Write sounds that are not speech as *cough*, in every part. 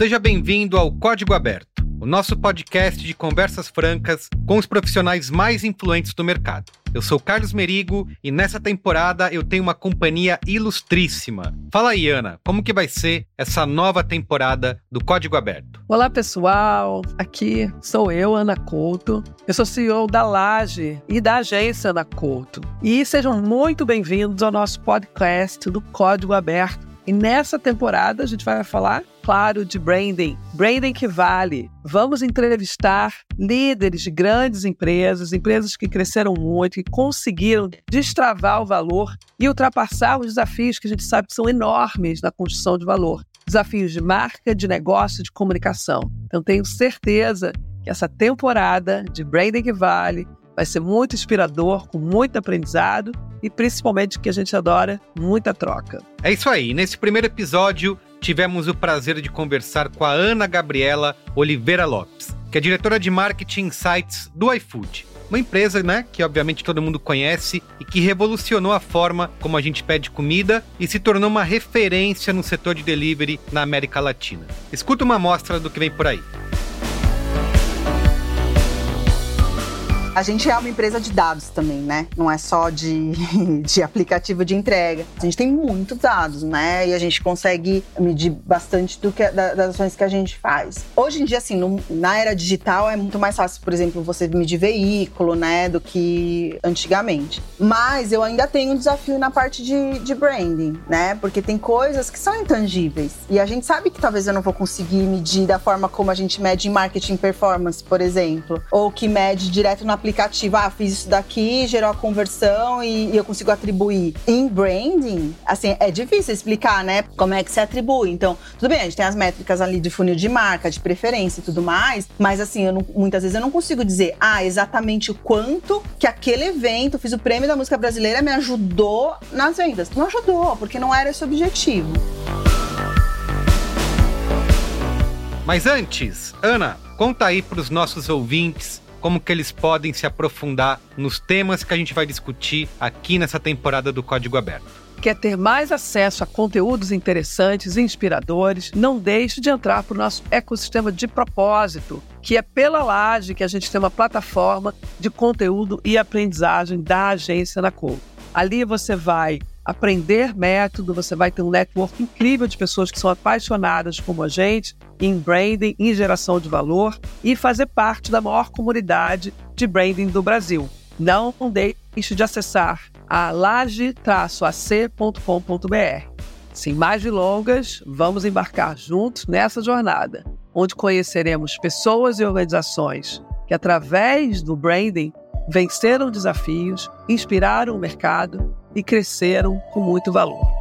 seja bem-vindo ao Código Aberto, o nosso podcast de conversas francas com os profissionais mais influentes do mercado. Eu sou Carlos Merigo e nessa temporada eu tenho uma companhia ilustríssima. Fala aí, Ana, como que vai ser essa nova temporada do Código Aberto? Olá, pessoal. Aqui sou eu, Ana Couto. Eu sou CEO da Laje e da agência Ana Couto. E sejam muito bem-vindos ao nosso podcast do Código Aberto. E nessa temporada a gente vai falar claro, de branding. Branding que vale. Vamos entrevistar líderes de grandes empresas, empresas que cresceram muito, que conseguiram destravar o valor e ultrapassar os desafios que a gente sabe que são enormes na construção de valor. Desafios de marca, de negócio, de comunicação. Então, tenho certeza que essa temporada de Branding que Vale vai ser muito inspirador, com muito aprendizado e principalmente que a gente adora, muita troca. É isso aí. Nesse primeiro episódio, tivemos o prazer de conversar com a Ana Gabriela Oliveira Lopes, que é diretora de Marketing Insights do iFood. Uma empresa, né, que obviamente todo mundo conhece e que revolucionou a forma como a gente pede comida e se tornou uma referência no setor de delivery na América Latina. Escuta uma amostra do que vem por aí. A gente é uma empresa de dados também, né? Não é só de, *laughs* de aplicativo de entrega. A gente tem muitos dados, né? E a gente consegue medir bastante do que, das ações que a gente faz. Hoje em dia, assim, no, na era digital é muito mais fácil, por exemplo, você medir veículo, né? Do que antigamente. Mas eu ainda tenho um desafio na parte de, de branding, né? Porque tem coisas que são intangíveis. E a gente sabe que talvez eu não vou conseguir medir da forma como a gente mede em marketing performance, por exemplo. Ou que mede direto na aplicativo, ah, fiz isso daqui, gerou a conversão e, e, eu consigo atribuir. Em branding, assim, é difícil explicar, né? Como é que se atribui. Então, tudo bem, a gente tem as métricas ali de funil de marca, de preferência e tudo mais, mas assim, não, muitas vezes eu não consigo dizer, ah, exatamente o quanto que aquele evento, fiz o prêmio da música brasileira, me ajudou nas vendas. Não ajudou, porque não era esse o objetivo. Mas antes, Ana, conta aí para os nossos ouvintes como que eles podem se aprofundar nos temas que a gente vai discutir aqui nessa temporada do Código Aberto. Quer ter mais acesso a conteúdos interessantes e inspiradores? Não deixe de entrar para o nosso ecossistema de propósito, que é pela Laje que a gente tem uma plataforma de conteúdo e aprendizagem da agência na Cor. Ali você vai aprender método, você vai ter um network incrível de pessoas que são apaixonadas como a gente em branding, em geração de valor e fazer parte da maior comunidade de branding do Brasil. Não deixe de acessar a laje-ac.com.br. Sem mais delongas, vamos embarcar juntos nessa jornada, onde conheceremos pessoas e organizações que, através do branding, venceram desafios, inspiraram o mercado e cresceram com muito valor.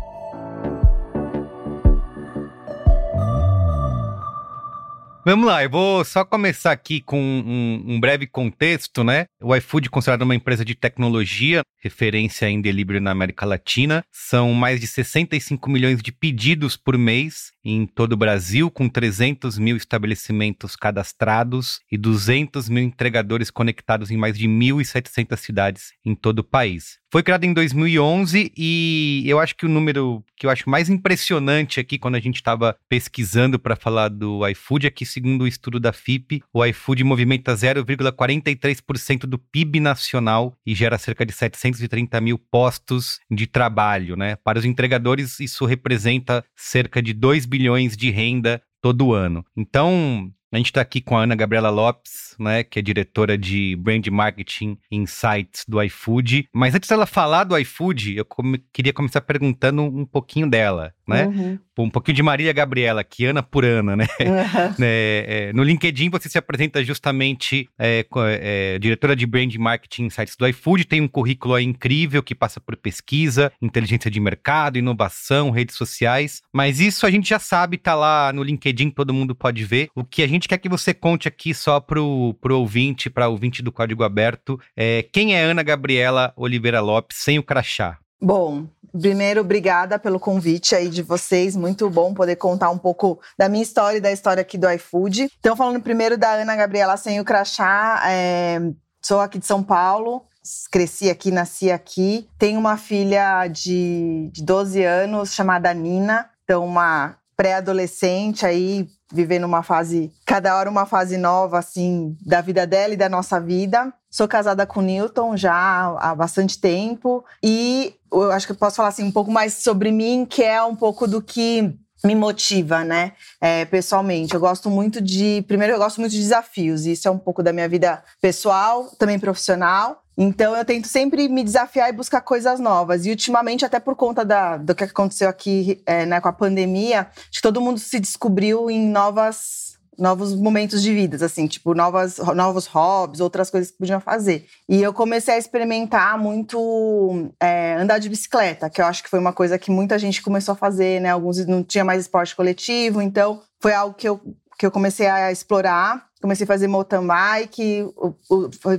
Vamos lá, eu vou só começar aqui com um, um, breve contexto, né? O iFood é considerado uma empresa de tecnologia, referência em delivery na América Latina. São mais de 65 milhões de pedidos por mês em todo o Brasil, com 300 mil estabelecimentos cadastrados e 200 mil entregadores conectados em mais de 1.700 cidades em todo o país. Foi criado em 2011 e eu acho que o número que eu acho mais impressionante aqui quando a gente estava pesquisando para falar do iFood é que, segundo o estudo da FIP, o iFood movimenta 0,43% do PIB nacional e gera cerca de 730 mil postos de trabalho, né? Para os entregadores, isso representa cerca de 2 bilhões de renda todo ano. Então, a gente está aqui com a Ana Gabriela Lopes, né, que é diretora de Brand Marketing Insights do iFood. Mas antes dela falar do iFood, eu come queria começar perguntando um pouquinho dela. Né? Uhum. Um pouquinho de Marília Gabriela, que Ana por Ana, né? Uhum. *laughs* é, é, no LinkedIn você se apresenta justamente é, é, diretora de Brand Marketing Insights do iFood, tem um currículo incrível que passa por pesquisa, inteligência de mercado, inovação, redes sociais, mas isso a gente já sabe, tá lá no LinkedIn, todo mundo pode ver. O que a gente quer que você conte aqui só pro, pro ouvinte, para ouvinte do Código Aberto, é quem é Ana Gabriela Oliveira Lopes sem o crachá? Bom, primeiro, obrigada pelo convite aí de vocês. Muito bom poder contar um pouco da minha história e da história aqui do iFood. Então, falando primeiro da Ana Gabriela sem o crachá, é, sou aqui de São Paulo, cresci aqui, nasci aqui. Tenho uma filha de, de 12 anos chamada Nina, então uma pré-adolescente aí, vivendo uma fase, cada hora uma fase nova, assim, da vida dela e da nossa vida. Sou casada com o Newton já há bastante tempo e eu acho que eu posso falar assim um pouco mais sobre mim, que é um pouco do que me motiva, né? É, pessoalmente, eu gosto muito de. Primeiro, eu gosto muito de desafios. Isso é um pouco da minha vida pessoal, também profissional. Então eu tento sempre me desafiar e buscar coisas novas. E ultimamente, até por conta da, do que aconteceu aqui é, né, com a pandemia, acho que todo mundo se descobriu em novas novos momentos de vida, assim, tipo, novas, novos hobbies, outras coisas que podiam fazer. E eu comecei a experimentar muito é, andar de bicicleta, que eu acho que foi uma coisa que muita gente começou a fazer, né? Alguns não tinha mais esporte coletivo, então foi algo que eu, que eu comecei a explorar comecei a fazer mountain bike,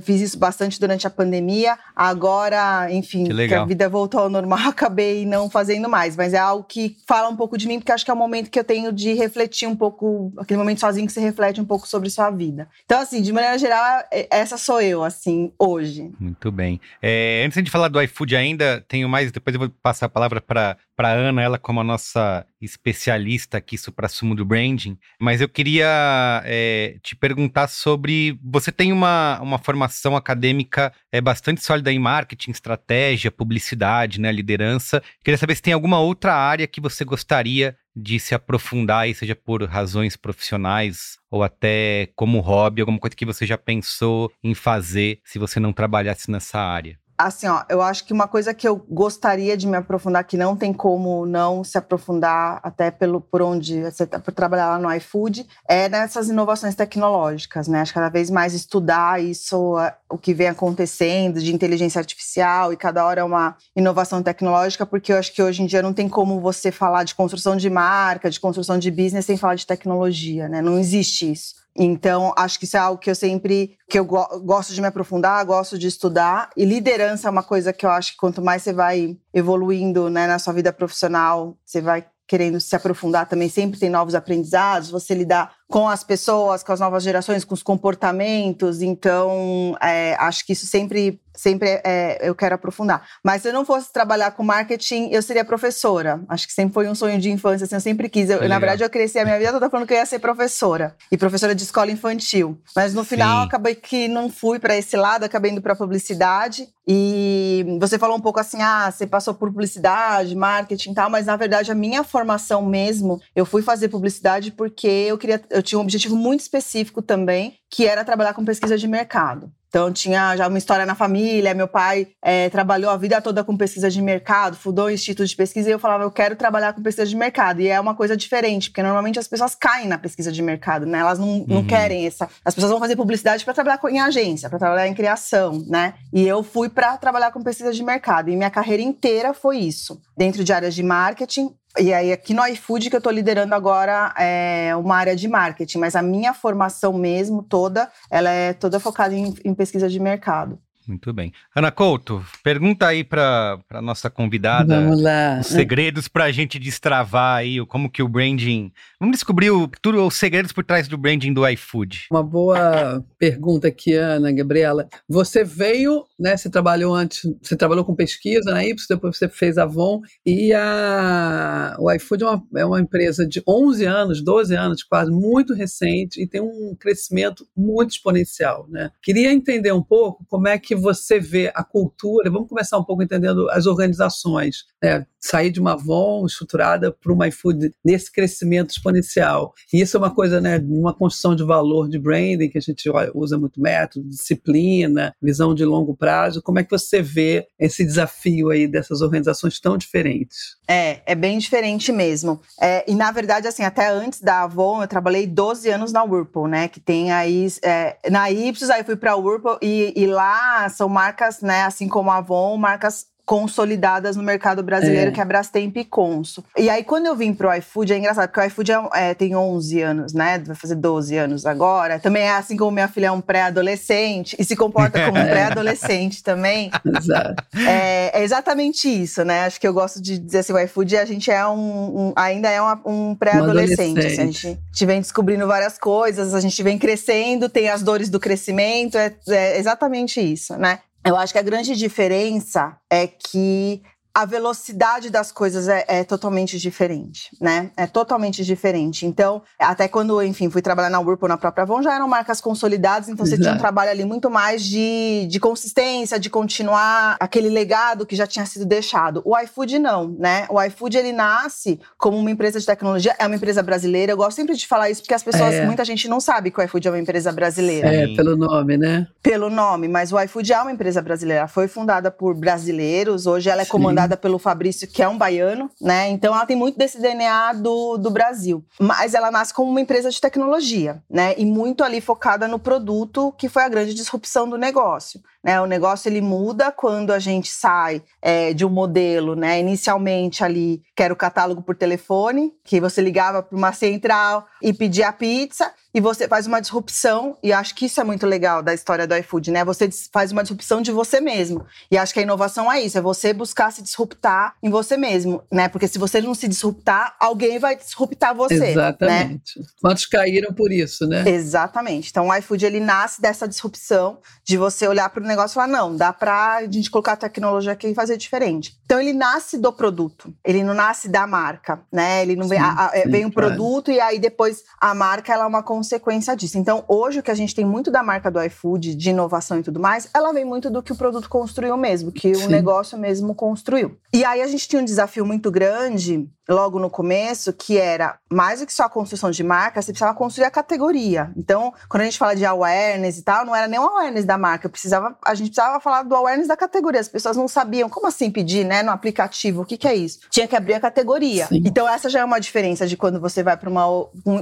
fiz isso bastante durante a pandemia. Agora, enfim, que, que, a vida voltou ao normal, *laughs* acabei não fazendo mais. Mas é algo que fala um pouco de mim, porque acho que é o momento que eu tenho de refletir um pouco, aquele momento sozinho que você reflete um pouco sobre sua vida. Então, assim, de maneira geral, é, essa sou eu, assim, hoje. Muito bem. É, antes de falar do iFood ainda, tenho mais, depois eu vou passar a palavra para para Ana, ela como a nossa especialista aqui sobre assumo do branding, mas eu queria é, te perguntar sobre. Você tem uma, uma formação acadêmica é, bastante sólida em marketing, estratégia, publicidade, né, liderança. Queria saber se tem alguma outra área que você gostaria de se aprofundar, aí, seja por razões profissionais ou até como hobby, alguma coisa que você já pensou em fazer se você não trabalhasse nessa área assim, ó, eu acho que uma coisa que eu gostaria de me aprofundar, que não tem como não se aprofundar, até pelo por onde você tá, por trabalhar lá no iFood, é nessas inovações tecnológicas, né? Acho que cada vez mais estudar isso, o que vem acontecendo de inteligência artificial e cada hora é uma inovação tecnológica, porque eu acho que hoje em dia não tem como você falar de construção de marca, de construção de business sem falar de tecnologia, né? Não existe isso. Então, acho que isso é algo que eu sempre que eu go gosto de me aprofundar, gosto de estudar. E liderança é uma coisa que eu acho que quanto mais você vai evoluindo né, na sua vida profissional, você vai querendo se aprofundar também, sempre tem novos aprendizados, você lidar com as pessoas, com as novas gerações, com os comportamentos. Então, é, acho que isso sempre, sempre é, eu quero aprofundar. Mas se eu não fosse trabalhar com marketing, eu seria professora. Acho que sempre foi um sonho de infância, assim, eu sempre quis. Eu, na verdade, eu cresci a minha vida toda falando que eu ia ser professora e professora de escola infantil. Mas no final, acabei que não fui para esse lado, acabei indo para publicidade. E você falou um pouco assim, ah, você passou por publicidade, marketing e tal, mas na verdade a minha formação mesmo, eu fui fazer publicidade porque eu queria, eu eu tinha um objetivo muito específico também, que era trabalhar com pesquisa de mercado. Então, tinha já uma história na família. Meu pai é, trabalhou a vida toda com pesquisa de mercado, fundou um instituto de pesquisa e eu falava, eu quero trabalhar com pesquisa de mercado. E é uma coisa diferente, porque normalmente as pessoas caem na pesquisa de mercado, né? Elas não, uhum. não querem essa. As pessoas vão fazer publicidade para trabalhar em agência, para trabalhar em criação, né? E eu fui para trabalhar com pesquisa de mercado. E minha carreira inteira foi isso. Dentro de áreas de marketing, e aí, aqui no iFood, que eu estou liderando agora é uma área de marketing, mas a minha formação mesmo toda, ela é toda focada em, em pesquisa de mercado. Muito bem. Ana Couto, pergunta aí para a nossa convidada Vamos lá. os segredos para a gente destravar aí como que o branding. Vamos descobrir o, tudo, os segredos por trás do branding do iFood. Uma boa pergunta aqui, Ana Gabriela. Você veio, né? Você trabalhou antes, você trabalhou com pesquisa na Ipsos, depois você fez a Avon e a, o iFood é uma, é uma empresa de 11 anos, 12 anos quase, muito recente e tem um crescimento muito exponencial, né? Queria entender um pouco como é que você vê a cultura? Vamos começar um pouco entendendo as organizações. Né? Sair de uma Avon estruturada para uma iFood nesse crescimento exponencial. E isso é uma coisa, né, uma construção de valor de branding, que a gente usa muito método, disciplina, visão de longo prazo. Como é que você vê esse desafio aí dessas organizações tão diferentes? É, é bem diferente mesmo. É, e na verdade, assim, até antes da Avon, eu trabalhei 12 anos na Whirlpool, né? Que tem aí. É, na Ipsos, aí fui para a Whirlpool e, e lá são marcas, né? Assim como a Avon, marcas consolidadas no mercado brasileiro, é. que é a Brastemp e Consul. E aí, quando eu vim pro iFood, é engraçado, porque o iFood é, é, tem 11 anos, né? Vai fazer 12 anos agora. Também é assim como minha filha é um pré-adolescente e se comporta como um *laughs* pré-adolescente também. Exato. É, é, exatamente isso, né? Acho que eu gosto de dizer assim, o iFood, a gente é um, um ainda é uma, um pré-adolescente. Assim, a gente, gente vem descobrindo várias coisas, a gente vem crescendo, tem as dores do crescimento, é, é exatamente isso, né? Eu acho que a grande diferença é que a velocidade das coisas é, é, totalmente diferente, né? É totalmente diferente. Então, até quando, enfim, fui trabalhar na Whirlpool, na própria Avon, já eram marcas consolidadas, então Exato. você tinha um trabalho ali muito mais de, de consistência, de continuar aquele legado que já tinha sido deixado. O iFood não, né? O iFood, ele nasce como uma empresa de tecnologia, é uma empresa brasileira. Eu gosto sempre de falar isso porque as pessoas, é. muita gente não sabe que o iFood é uma empresa brasileira. É, pelo nome, né? Pelo nome, mas o iFood é uma empresa brasileira. Foi fundada por brasileiros, hoje ela é comandada comandada pelo Fabrício, que é um baiano, né? Então ela tem muito desse DNA do, do Brasil. Mas ela nasce como uma empresa de tecnologia, né? E muito ali focada no produto, que foi a grande disrupção do negócio. Né, o negócio ele muda quando a gente sai é, de um modelo, né? Inicialmente ali, que era o catálogo por telefone, que você ligava para uma central e pedia pizza, e você faz uma disrupção, e acho que isso é muito legal da história do iFood, né? Você faz uma disrupção de você mesmo. E acho que a inovação é isso, é você buscar se disruptar em você mesmo, né? Porque se você não se disruptar, alguém vai disruptar você. Né? Exatamente. Né? Quantos caíram por isso, né? Exatamente. Então o iFood ele nasce dessa disrupção de você olhar para o negócio e falar: não, dá para a gente colocar a tecnologia aqui e fazer diferente. Então ele nasce do produto, ele não nasce da marca, né? Ele não sim, vem, a, a, sim, vem um claro. produto e aí depois a marca ela é uma consequência disso. Então, hoje o que a gente tem muito da marca do iFood, de inovação e tudo mais, ela vem muito do que o produto construiu mesmo, que Sim. o negócio mesmo construiu. E aí a gente tinha um desafio muito grande logo no começo, que era mais do que só a construção de marca, você precisava construir a categoria. Então, quando a gente fala de awareness e tal, não era nem o awareness da marca, precisava, a gente precisava falar do awareness da categoria. As pessoas não sabiam como assim pedir, né, no aplicativo, o que, que é isso? Tinha que abrir a categoria. Sim. Então, essa já é uma diferença de quando você vai para uma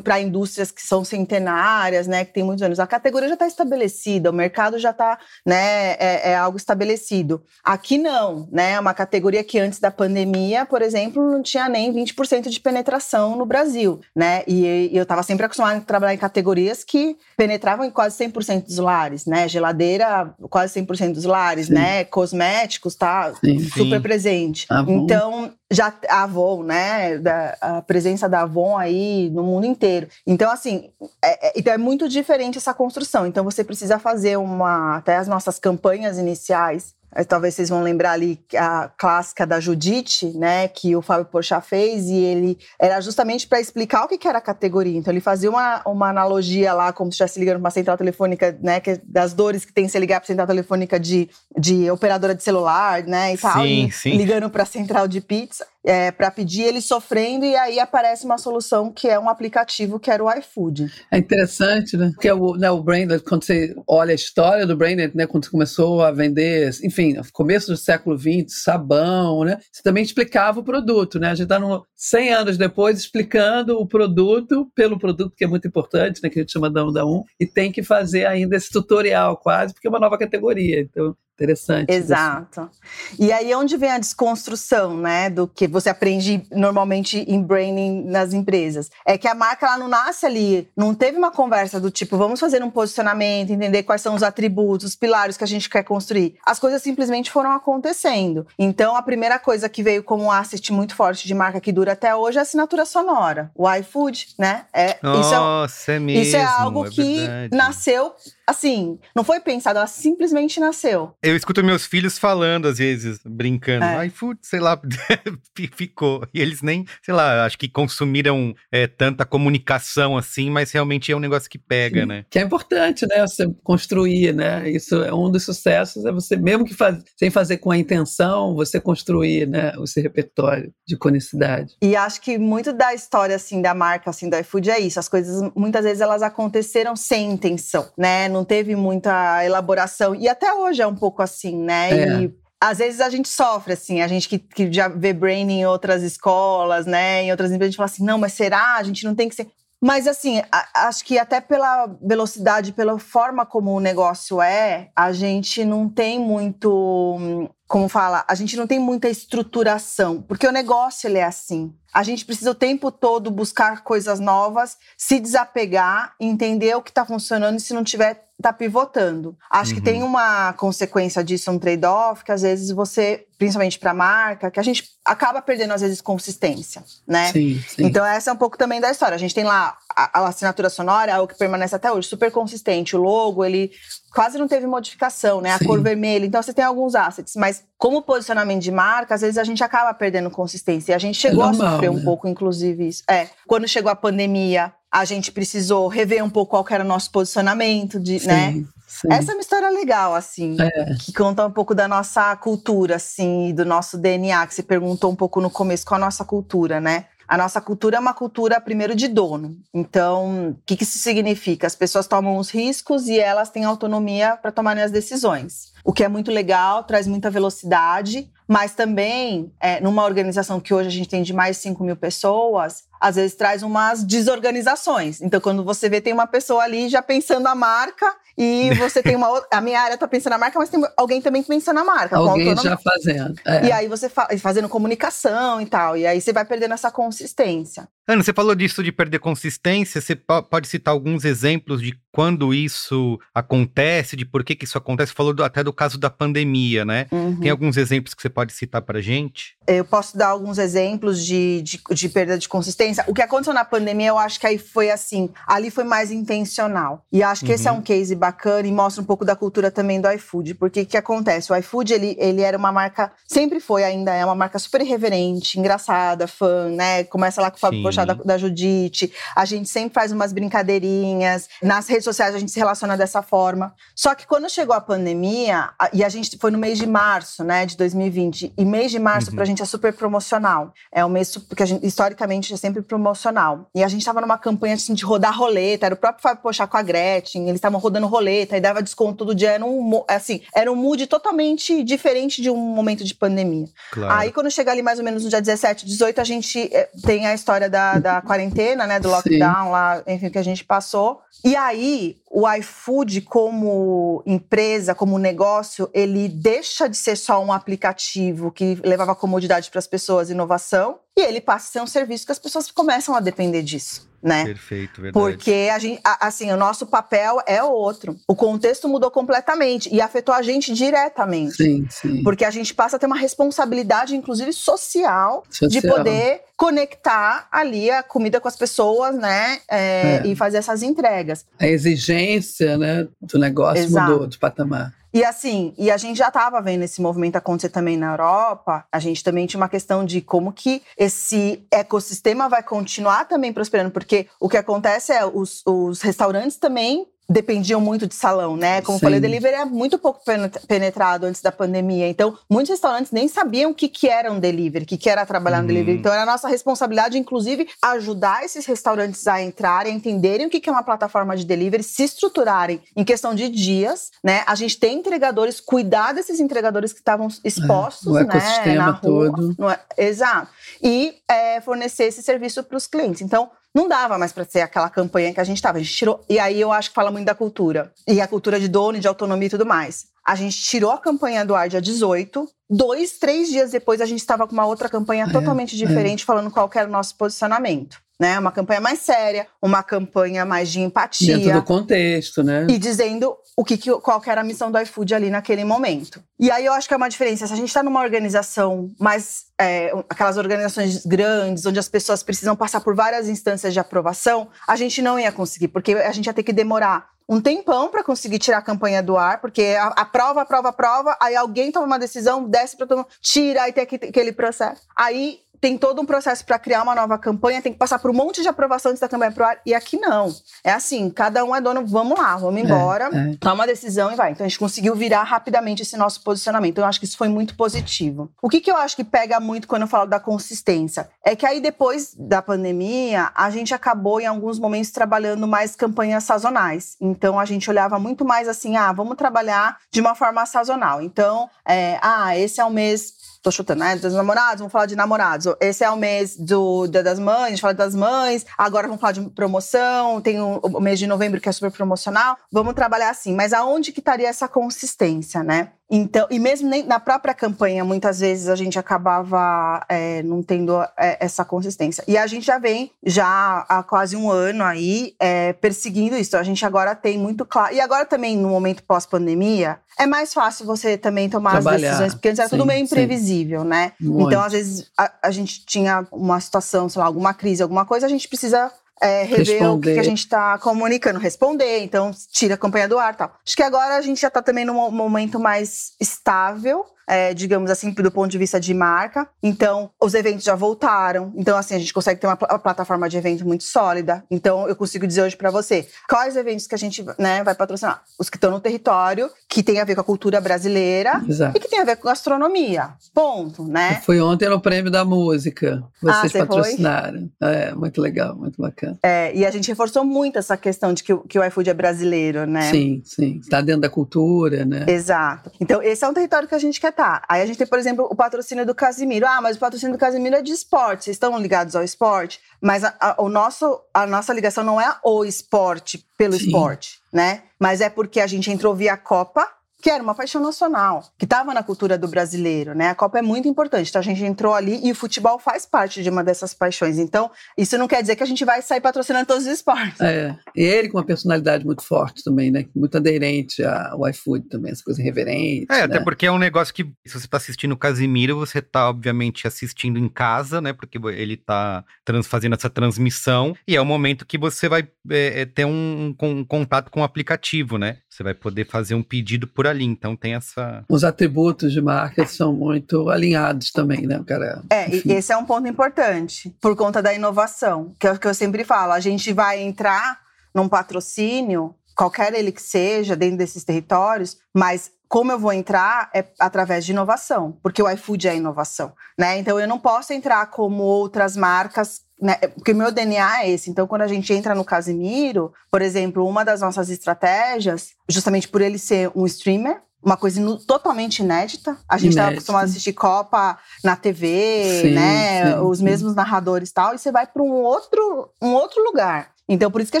para indústrias que são centenárias, né, que tem muitos anos. A categoria já está estabelecida, o mercado já está, né, é, é algo estabelecido. Aqui não, né, é uma categoria que antes da pandemia, por exemplo, não tinha nem 20% de penetração no Brasil, né? E, e eu estava sempre acostumada a trabalhar em categorias que penetravam em quase 100% dos lares, né? Geladeira, quase 100% dos lares, Sim. né? Cosméticos, tá Sim. super presente. Avon. Então, já a Avon, né? Da, a presença da Avon aí no mundo inteiro. Então, assim, é, é, então é muito diferente essa construção. Então, você precisa fazer uma. Até as nossas campanhas iniciais Talvez vocês vão lembrar ali a clássica da Judite, né, que o Fábio Porchat fez, e ele era justamente para explicar o que, que era a categoria. Então, ele fazia uma, uma analogia lá, como se estivesse ligando para uma central telefônica, né, que, das dores que tem se ligar para central telefônica de, de operadora de celular, né, e tal, sim, e, sim. ligando para central de pizza é, para pedir, ele sofrendo, e aí aparece uma solução que é um aplicativo que era o iFood. É interessante, né? Porque o, né, o Brainlet, quando você olha a história do Brainlet, né, quando começou a vender, enfim, no começo do século XX, sabão, né? Você também explicava o produto, né? A gente está 100 anos depois explicando o produto pelo produto, que é muito importante, né? Que a gente chama da 1 da 1, e tem que fazer ainda esse tutorial quase, porque é uma nova categoria. Então, Interessante. Exato. Isso. E aí onde vem a desconstrução, né, do que você aprende normalmente em branding nas empresas? É que a marca ela não nasce ali, não teve uma conversa do tipo, vamos fazer um posicionamento, entender quais são os atributos, os pilares que a gente quer construir. As coisas simplesmente foram acontecendo. Então a primeira coisa que veio como um asset muito forte de marca que dura até hoje é a assinatura sonora, o iFood, né? É, Nossa, isso é, é mesmo, isso é algo é que verdade. nasceu assim, não foi pensado, ela simplesmente nasceu. Eu escuto meus filhos falando, às vezes, brincando, é. iFood, sei lá, *laughs* ficou. E eles nem, sei lá, acho que consumiram é, tanta comunicação assim, mas realmente é um negócio que pega, Sim. né? Que é importante, né? Você construir, né? Isso é um dos sucessos, é você, mesmo que faz, sem fazer com a intenção, você construir, né? Esse repertório de conicidade. E acho que muito da história, assim, da marca, assim, do iFood é isso. As coisas, muitas vezes, elas aconteceram sem intenção, né? Não teve muita elaboração. E até hoje é um pouco assim, né? É. E às vezes a gente sofre, assim, a gente que, que já vê brain em outras escolas, né, em outras empresas, a gente fala assim, não, mas será? A gente não tem que ser. Mas, assim, a, acho que até pela velocidade, pela forma como o negócio é, a gente não tem muito. Como fala? A gente não tem muita estruturação, porque o negócio ele é assim. A gente precisa o tempo todo buscar coisas novas, se desapegar, entender o que está funcionando e se não tiver tá pivotando. Acho uhum. que tem uma consequência disso, um trade-off, que às vezes você, principalmente para marca, que a gente acaba perdendo às vezes consistência, né? Sim, sim. Então essa é um pouco também da história. A gente tem lá a, a assinatura sonora, é o que permanece até hoje, super consistente. O logo, ele quase não teve modificação, né? A sim. cor vermelha. Então você tem alguns assets, mas como posicionamento de marca, às vezes a gente acaba perdendo consistência. E a gente chegou é normal, a sofrer né? um pouco, inclusive, isso. É, quando chegou a pandemia, a gente precisou rever um pouco qual era o nosso posicionamento, de, sim, né? Sim. Essa é uma história legal, assim, é. que conta um pouco da nossa cultura, assim, do nosso DNA, que você perguntou um pouco no começo, qual a nossa cultura, né? A nossa cultura é uma cultura, primeiro, de dono. Então, o que, que isso significa? As pessoas tomam os riscos e elas têm autonomia para tomarem as decisões. O que é muito legal, traz muita velocidade, mas também, é, numa organização que hoje a gente tem de mais de 5 mil pessoas, às vezes traz umas desorganizações. Então, quando você vê, tem uma pessoa ali já pensando a marca e *laughs* você tem uma outra. A minha área está pensando na marca, mas tem alguém também pensando na marca. Alguém já fazendo. É. E aí você fa fazendo comunicação e tal. E aí você vai perdendo essa consistência. Ana, você falou disso de perder consistência. Você pode citar alguns exemplos de quando isso acontece, de por que, que isso acontece? Você falou do, até do caso da pandemia, né? Uhum. Tem alguns exemplos que você pode citar para gente? Eu posso dar alguns exemplos de, de, de, perda de consistência. O que aconteceu na pandemia, eu acho que aí foi assim, ali foi mais intencional. E acho que uhum. esse é um uhum. case bacana e mostra um pouco da cultura também do iFood. Porque o que acontece? O iFood, ele, ele era uma marca, sempre foi, ainda é uma marca super irreverente, engraçada, fã, né? Começa lá com o Fábio Pochá da, da Judite. A gente sempre faz umas brincadeirinhas. Nas redes sociais a gente se relaciona dessa forma. Só que quando chegou a pandemia, e a gente foi no mês de março, né, de 2020, e mês de março uhum. pra gente é super promocional. É um mês porque a gente, historicamente, é sempre promocional. E a gente estava numa campanha assim, de rodar roleta, era o próprio Fábio Pochá com a Gretchen, eles estavam rodando roleta e dava desconto todo dia. Era um, assim, era um mood totalmente diferente de um momento de pandemia. Claro. Aí, quando chega ali mais ou menos no dia 17, 18, a gente eh, tem a história da, da quarentena, né, do lockdown Sim. lá, enfim, que a gente passou. E aí, o iFood como empresa, como negócio, ele deixa de ser só um aplicativo que levava comodidade para as pessoas, inovação, e ele passa a ser um serviço que as pessoas começam a depender disso né? Perfeito, verdade. Porque a gente, assim, o nosso papel é outro. O contexto mudou completamente e afetou a gente diretamente. Sim, sim. Porque a gente passa a ter uma responsabilidade, inclusive social, social. de poder conectar ali a comida com as pessoas, né? É, é. E fazer essas entregas. A exigência, né, do negócio Exato. mudou de patamar. E assim, e a gente já estava vendo esse movimento acontecer também na Europa. A gente também tinha uma questão de como que esse ecossistema vai continuar também prosperando, porque o que acontece é os, os restaurantes também dependiam muito de salão, né? Como Sim. falei, delivery é muito pouco penetrado antes da pandemia. Então, muitos restaurantes nem sabiam o que, que era um delivery, o que, que era trabalhar no delivery. Então, era a nossa responsabilidade, inclusive, ajudar esses restaurantes a entrarem, a entenderem o que, que é uma plataforma de delivery, se estruturarem em questão de dias, né? A gente tem entregadores, cuidar desses entregadores que estavam expostos, é, o né? Na rua, todo. É, exato. E é, fornecer esse serviço para os clientes. Então, não dava mais para ser aquela campanha que a gente estava. A gente tirou. E aí eu acho que fala muito da cultura. E a cultura de dono, de autonomia e tudo mais. A gente tirou a campanha do ar dia 18. Dois, três dias depois, a gente estava com uma outra campanha é, totalmente é. diferente, é. falando qual era o nosso posicionamento né? Uma campanha mais séria, uma campanha mais de empatia. Dentro do contexto, né? E dizendo o que, qual que era a missão do iFood ali naquele momento. E aí eu acho que é uma diferença. Se a gente está numa organização mais. É, aquelas organizações grandes, onde as pessoas precisam passar por várias instâncias de aprovação, a gente não ia conseguir, porque a gente ia ter que demorar um tempão para conseguir tirar a campanha do ar, porque a, a prova, a prova, a prova, aí alguém toma uma decisão, desce para todo mundo, tira, aí tem aquele processo. Aí tem todo um processo para criar uma nova campanha, tem que passar por um monte de aprovação antes da campanha pro ar. E aqui não. É assim, cada um é dono, vamos lá, vamos é, embora, é, é. toma uma decisão e vai. Então a gente conseguiu virar rapidamente esse nosso posicionamento. Então eu acho que isso foi muito positivo. O que, que eu acho que pega muito quando eu falo da consistência? É que aí depois da pandemia, a gente acabou em alguns momentos trabalhando mais campanhas sazonais. Então a gente olhava muito mais assim, ah, vamos trabalhar de uma forma sazonal. Então, é, ah, esse é o mês tô chutando, né? Dos namorados, vamos falar de namorados. Esse é o mês do Dia das Mães, a gente fala das mães. Agora vamos falar de promoção, tem o, o mês de novembro que é super promocional. Vamos trabalhar assim. Mas aonde que estaria essa consistência, né? Então, e mesmo na própria campanha, muitas vezes a gente acabava é, não tendo é, essa consistência. E a gente já vem, já há quase um ano aí, é, perseguindo isso. A gente agora tem muito claro. E agora também, no momento pós-pandemia, é mais fácil você também tomar Trabalhar. as decisões, porque antes era sim, tudo meio imprevisível, sim. né? Muito. Então, às vezes, a, a gente tinha uma situação, sei lá, alguma crise, alguma coisa, a gente precisa é, rever responder. o que, que a gente está comunicando, responder, então tira a campanha do ar tal. Acho que agora a gente já está também num momento mais estável é, digamos assim, do ponto de vista de marca. Então, os eventos já voltaram. Então, assim, a gente consegue ter uma, uma plataforma de evento muito sólida. Então, eu consigo dizer hoje para você quais eventos que a gente né, vai patrocinar. Os que estão no território, que tem a ver com a cultura brasileira Exato. e que tem a ver com gastronomia. Ponto, né? Foi ontem no Prêmio da Música. Vocês ah, patrocinaram. Foi? É, muito legal, muito bacana. É, e a gente reforçou muito essa questão de que, que o iFood é brasileiro, né? Sim, sim. Está dentro da cultura, né? Exato. Então, esse é um território que a gente quer tá. Aí a gente tem, por exemplo, o patrocínio do Casimiro. Ah, mas o patrocínio do Casimiro é de esporte. Vocês estão ligados ao esporte? Mas a, a, o nosso, a nossa ligação não é o esporte pelo Sim. esporte, né? Mas é porque a gente entrou via Copa que era uma paixão nacional, que estava na cultura do brasileiro, né? A Copa é muito importante, então a gente entrou ali e o futebol faz parte de uma dessas paixões. Então, isso não quer dizer que a gente vai sair patrocinando todos os esportes. É, e ele com uma personalidade muito forte também, né? Muito aderente ao iFood também, essa coisa reverente. É, né? até porque é um negócio que, se você está assistindo o Casimiro, você está obviamente assistindo em casa, né? Porque ele está fazendo essa transmissão e é o momento que você vai é, é ter um, um, contato com o aplicativo, né? Você vai poder fazer um pedido por ali. Então tem essa. Os atributos de marca são muito alinhados também, né, cara? É, Enfim. esse é um ponto importante, por conta da inovação, que é o que eu sempre falo. A gente vai entrar num patrocínio, qualquer ele que seja, dentro desses territórios, mas como eu vou entrar é através de inovação, porque o iFood é inovação, né? Então eu não posso entrar como outras marcas né, porque meu DNA é esse. Então, quando a gente entra no Casimiro, por exemplo, uma das nossas estratégias, justamente por ele ser um streamer, uma coisa totalmente inédita. A gente estava acostumado a assistir Copa na TV, sim, né? Sim, os mesmos sim. narradores e tal, e você vai para um outro, um outro lugar. Então, por isso que a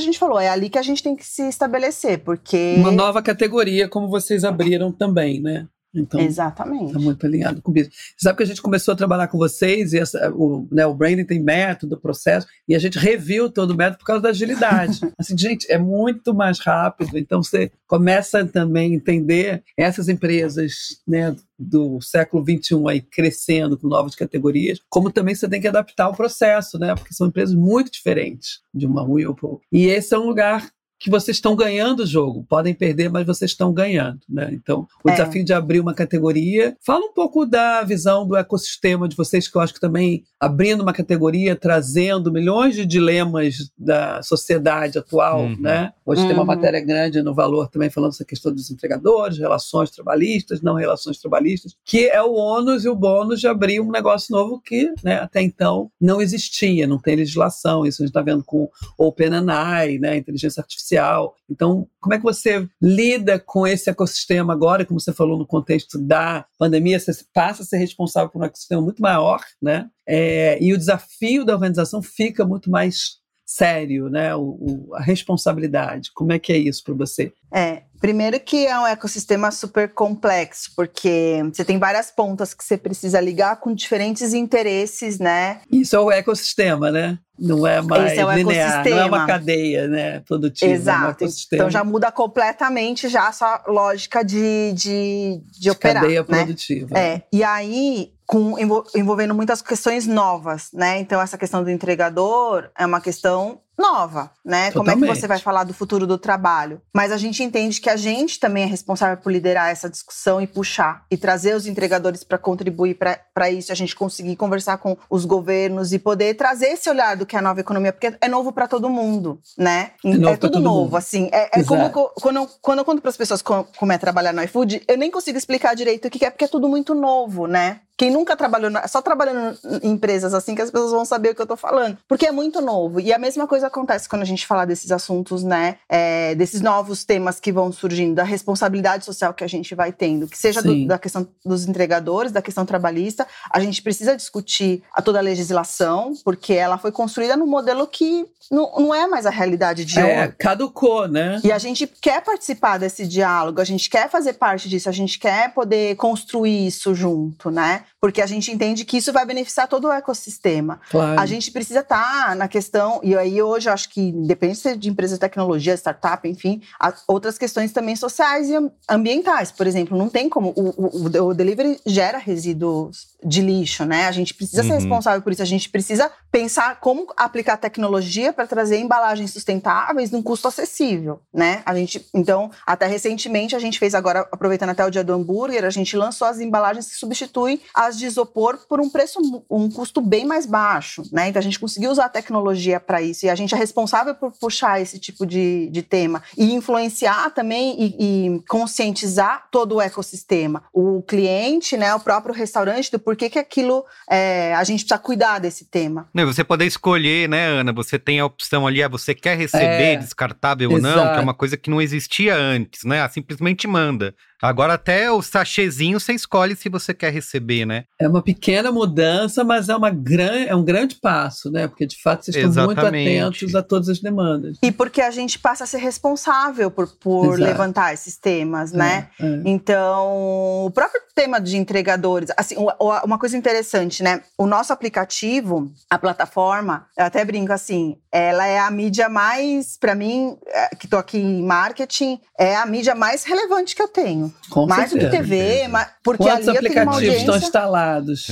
gente falou, é ali que a gente tem que se estabelecer, porque. Uma nova categoria, como vocês abriram também, né? Então, Exatamente. Está muito alinhado com isso. Sabe que a gente começou a trabalhar com vocês, e essa, o, né, o branding tem método, processo, e a gente reviu todo o método por causa da agilidade. *laughs* assim, gente, é muito mais rápido, então você começa também a entender essas empresas né, do século XXI aí crescendo com novas categorias, como também você tem que adaptar o processo, né? Porque são empresas muito diferentes de uma Whirlpool. E esse é um lugar que vocês estão ganhando o jogo. Podem perder, mas vocês estão ganhando. Né? Então, o é. desafio de abrir uma categoria. Fala um pouco da visão do ecossistema de vocês, que eu acho que também abrindo uma categoria, trazendo milhões de dilemas da sociedade atual. Uhum. Né? Hoje uhum. tem uma uhum. matéria grande no Valor também falando essa questão dos entregadores, relações trabalhistas, não relações trabalhistas, que é o ônus e o bônus de abrir um negócio novo que né, até então não existia, não tem legislação. Isso a gente está vendo com OpenAI, né, inteligência artificial artificial. Então, como é que você lida com esse ecossistema agora, como você falou no contexto da pandemia, você passa a ser responsável por um ecossistema muito maior, né? É, e o desafio da organização fica muito mais sério, né? O, o, a responsabilidade. Como é que é isso para você? É, primeiro que é um ecossistema super complexo, porque você tem várias pontas que você precisa ligar com diferentes interesses, né? Isso é o ecossistema, né? Não é mais é linear, não é uma cadeia, né? Produtiva. Exato. É um então já muda completamente já a sua lógica de, de, de, de operar. Cadeia né? produtiva. É. E aí com, envolvendo muitas questões novas, né? Então, essa questão do entregador é uma questão nova, né? Totalmente. Como é que você vai falar do futuro do trabalho? Mas a gente entende que a gente também é responsável por liderar essa discussão e puxar e trazer os entregadores para contribuir para isso, a gente conseguir conversar com os governos e poder trazer esse olhar do que é a nova economia, porque é novo para todo mundo, né? É, é tudo novo, mundo. assim. É, é como quando eu, quando eu conto para as pessoas como é trabalhar no iFood, eu nem consigo explicar direito o que é, porque é tudo muito novo, né? Quem nunca trabalhou, só trabalhando em empresas assim que as pessoas vão saber o que eu tô falando. Porque é muito novo. E a mesma coisa acontece quando a gente fala desses assuntos, né? É, desses novos temas que vão surgindo, da responsabilidade social que a gente vai tendo, que seja do, da questão dos entregadores, da questão trabalhista. A gente precisa discutir a toda a legislação, porque ela foi construída num modelo que não, não é mais a realidade de é, hoje. É, caducou, né? E a gente quer participar desse diálogo, a gente quer fazer parte disso, a gente quer poder construir isso junto, né? porque a gente entende que isso vai beneficiar todo o ecossistema. Claro. A gente precisa estar tá na questão, e aí hoje eu acho que, independente de empresa de tecnologia, startup, enfim, outras questões também sociais e ambientais. Por exemplo, não tem como. O, o, o delivery gera resíduos de lixo, né? A gente precisa uhum. ser responsável por isso, a gente precisa pensar como aplicar tecnologia para trazer embalagens sustentáveis num custo acessível, né? A gente, então, até recentemente a gente fez agora, aproveitando até o dia do hambúrguer, a gente lançou as embalagens que substituem as de isopor por um preço, um custo bem mais baixo, né? Então a gente conseguiu usar a tecnologia para isso e a gente é responsável por puxar esse tipo de, de tema e influenciar também e, e conscientizar todo o ecossistema, o cliente, né? O próprio restaurante do porquê que aquilo é, a gente precisa cuidar desse tema. Não, você poder escolher, né, Ana? Você tem a opção ali, ah, você quer receber é, descartável ou não, que é uma coisa que não existia antes, né? Ah, simplesmente manda. Agora até o sachêzinho você escolhe se você quer receber, né? É uma pequena mudança, mas é, uma gran... é um grande passo, né? Porque de fato vocês estão muito atentos a todas as demandas. E porque a gente passa a ser responsável por, por levantar esses temas, né? É, é. Então, o próprio tema de entregadores, assim, uma coisa interessante, né? O nosso aplicativo, a plataforma, eu até brinco assim, ela é a mídia mais, para mim, é, que tô aqui em marketing, é a mídia mais relevante que eu tenho. Com mais certeza. do que TV, mas, porque Quantos ali aplicativos audiência... estão instalados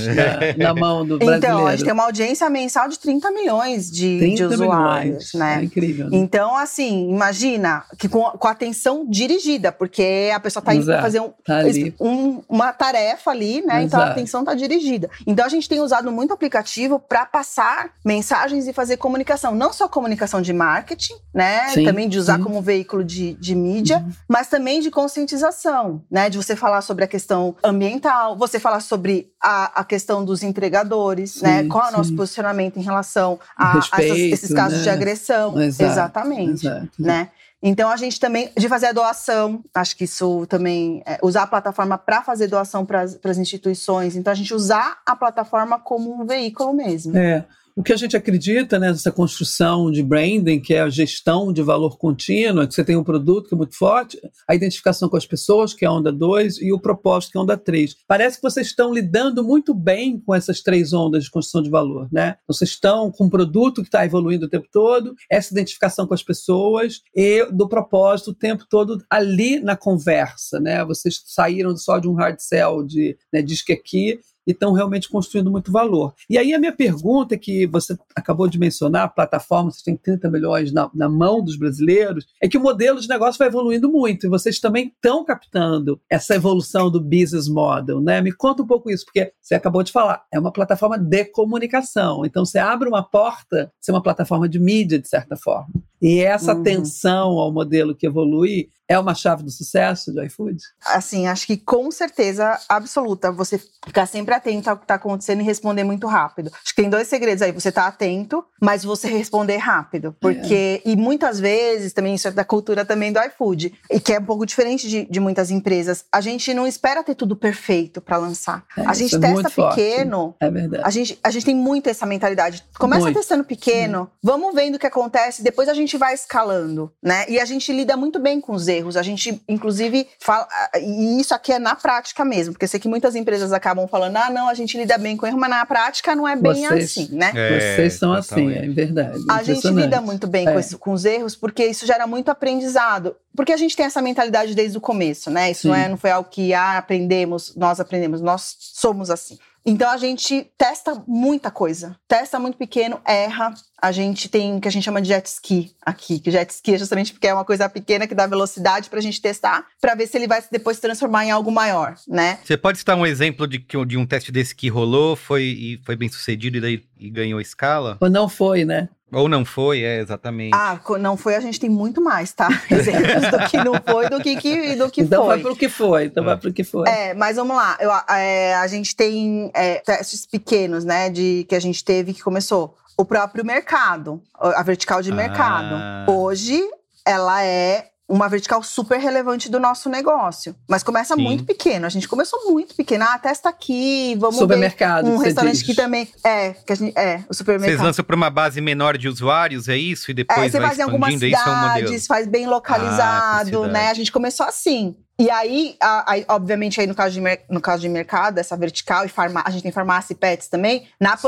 na, na, mão do brasileiro? Então, a gente tem uma audiência mensal de 30 milhões de, 30 de usuários, milhões. né? É incrível. Né? Então, assim, imagina que com, com atenção dirigida, porque a pessoa está indo fazer um, tá um, uma tarefa ali, né? Exato. Então a atenção está dirigida. Então a gente tem usado muito aplicativo para passar mensagens e fazer comunicação, não só comunicação de marketing, né? Sim, também de usar sim. como veículo de, de mídia, uhum. mas também de conscientização né? De você falar sobre a questão ambiental, você falar sobre a, a questão dos entregadores, né? sim, né? Qual é o nosso posicionamento em relação a, Respeito, a essas, esses casos né? de agressão. Exato, Exatamente. Exato. Né? Então, a gente também, de fazer a doação, acho que isso também, é, usar a plataforma para fazer doação para as instituições. Então, a gente usar a plataforma como um veículo mesmo. É o que a gente acredita nessa construção de branding, que é a gestão de valor contínuo, que você tem um produto que é muito forte, a identificação com as pessoas, que é a onda 2, e o propósito, que é a onda 3. Parece que vocês estão lidando muito bem com essas três ondas de construção de valor. Né? Vocês estão com um produto que está evoluindo o tempo todo, essa identificação com as pessoas e do propósito o tempo todo ali na conversa. Né? Vocês saíram só de um hard sell, de né, diz que aqui, e estão realmente construindo muito valor. E aí a minha pergunta é que você acabou de mencionar, plataforma, vocês têm 30 milhões na, na mão dos brasileiros, é que o modelo de negócio vai evoluindo muito e vocês também estão captando essa evolução do business model, né? Me conta um pouco isso, porque você acabou de falar, é uma plataforma de comunicação, então você abre uma porta, ser uma plataforma de mídia, de certa forma. E essa uhum. atenção ao modelo que evolui é uma chave do sucesso do iFood? Assim, acho que com certeza absoluta. Você ficar sempre atento ao que está acontecendo e responder muito rápido. Acho que tem dois segredos aí. Você tá atento, mas você responder rápido. Porque, é. e muitas vezes, também isso é da cultura também do iFood, e que é um pouco diferente de, de muitas empresas. A gente não espera ter tudo perfeito para lançar. É, a gente é testa pequeno. Forte. É verdade. A gente, a gente tem muito essa mentalidade. Começa muito. testando pequeno, vamos vendo o que acontece, depois a gente vai escalando, né? E a gente lida muito bem com os erros. A gente, inclusive, fala. E isso aqui é na prática mesmo, porque eu sei que muitas empresas acabam falando, ah, não, a gente lida bem com erro, mas na prática não é bem Vocês, assim, né? É, Vocês são assim, é verdade. A gente lida muito bem é. com, esse, com os erros, porque isso gera muito aprendizado. Porque a gente tem essa mentalidade desde o começo, né? Isso não, é, não foi algo que ah, aprendemos, nós aprendemos, nós somos assim. Então a gente testa muita coisa. Testa muito pequeno, erra. A gente tem o que a gente chama de jet ski aqui, que jet ski é justamente porque é uma coisa pequena que dá velocidade pra gente testar, para ver se ele vai depois se transformar em algo maior, né? Você pode citar um exemplo de, que, de um teste desse que rolou, foi, e foi bem sucedido e daí e ganhou escala? Ou não foi, né? Ou não foi, é, exatamente. Ah, não foi, a gente tem muito mais, tá? *laughs* Exemplos do que não foi, do que, que do que então foi. Então vai pro que foi, então é. vai pro que foi. É, mas vamos lá, eu, é, a gente tem é, testes pequenos, né, de, que a gente teve que começou. O próprio mercado, a vertical de mercado. Ah. Hoje, ela é uma vertical super relevante do nosso negócio. Mas começa Sim. muito pequeno. A gente começou muito pequeno. Ah, testa aqui, vamos supermercado, ver um que restaurante diz. que também é, que a gente, é, o Vocês supermercado. lançam para uma base menor de usuários, é isso? E É, depois você vai faz em algumas é modelo. cidades, faz bem Ah, localizado, por né? A gente começou assim. E aí, a- aí, obviamente, aí no caso, de, no caso de mercado, essa vertical e farmá a gente tem farmácia e pets também. Na Sim.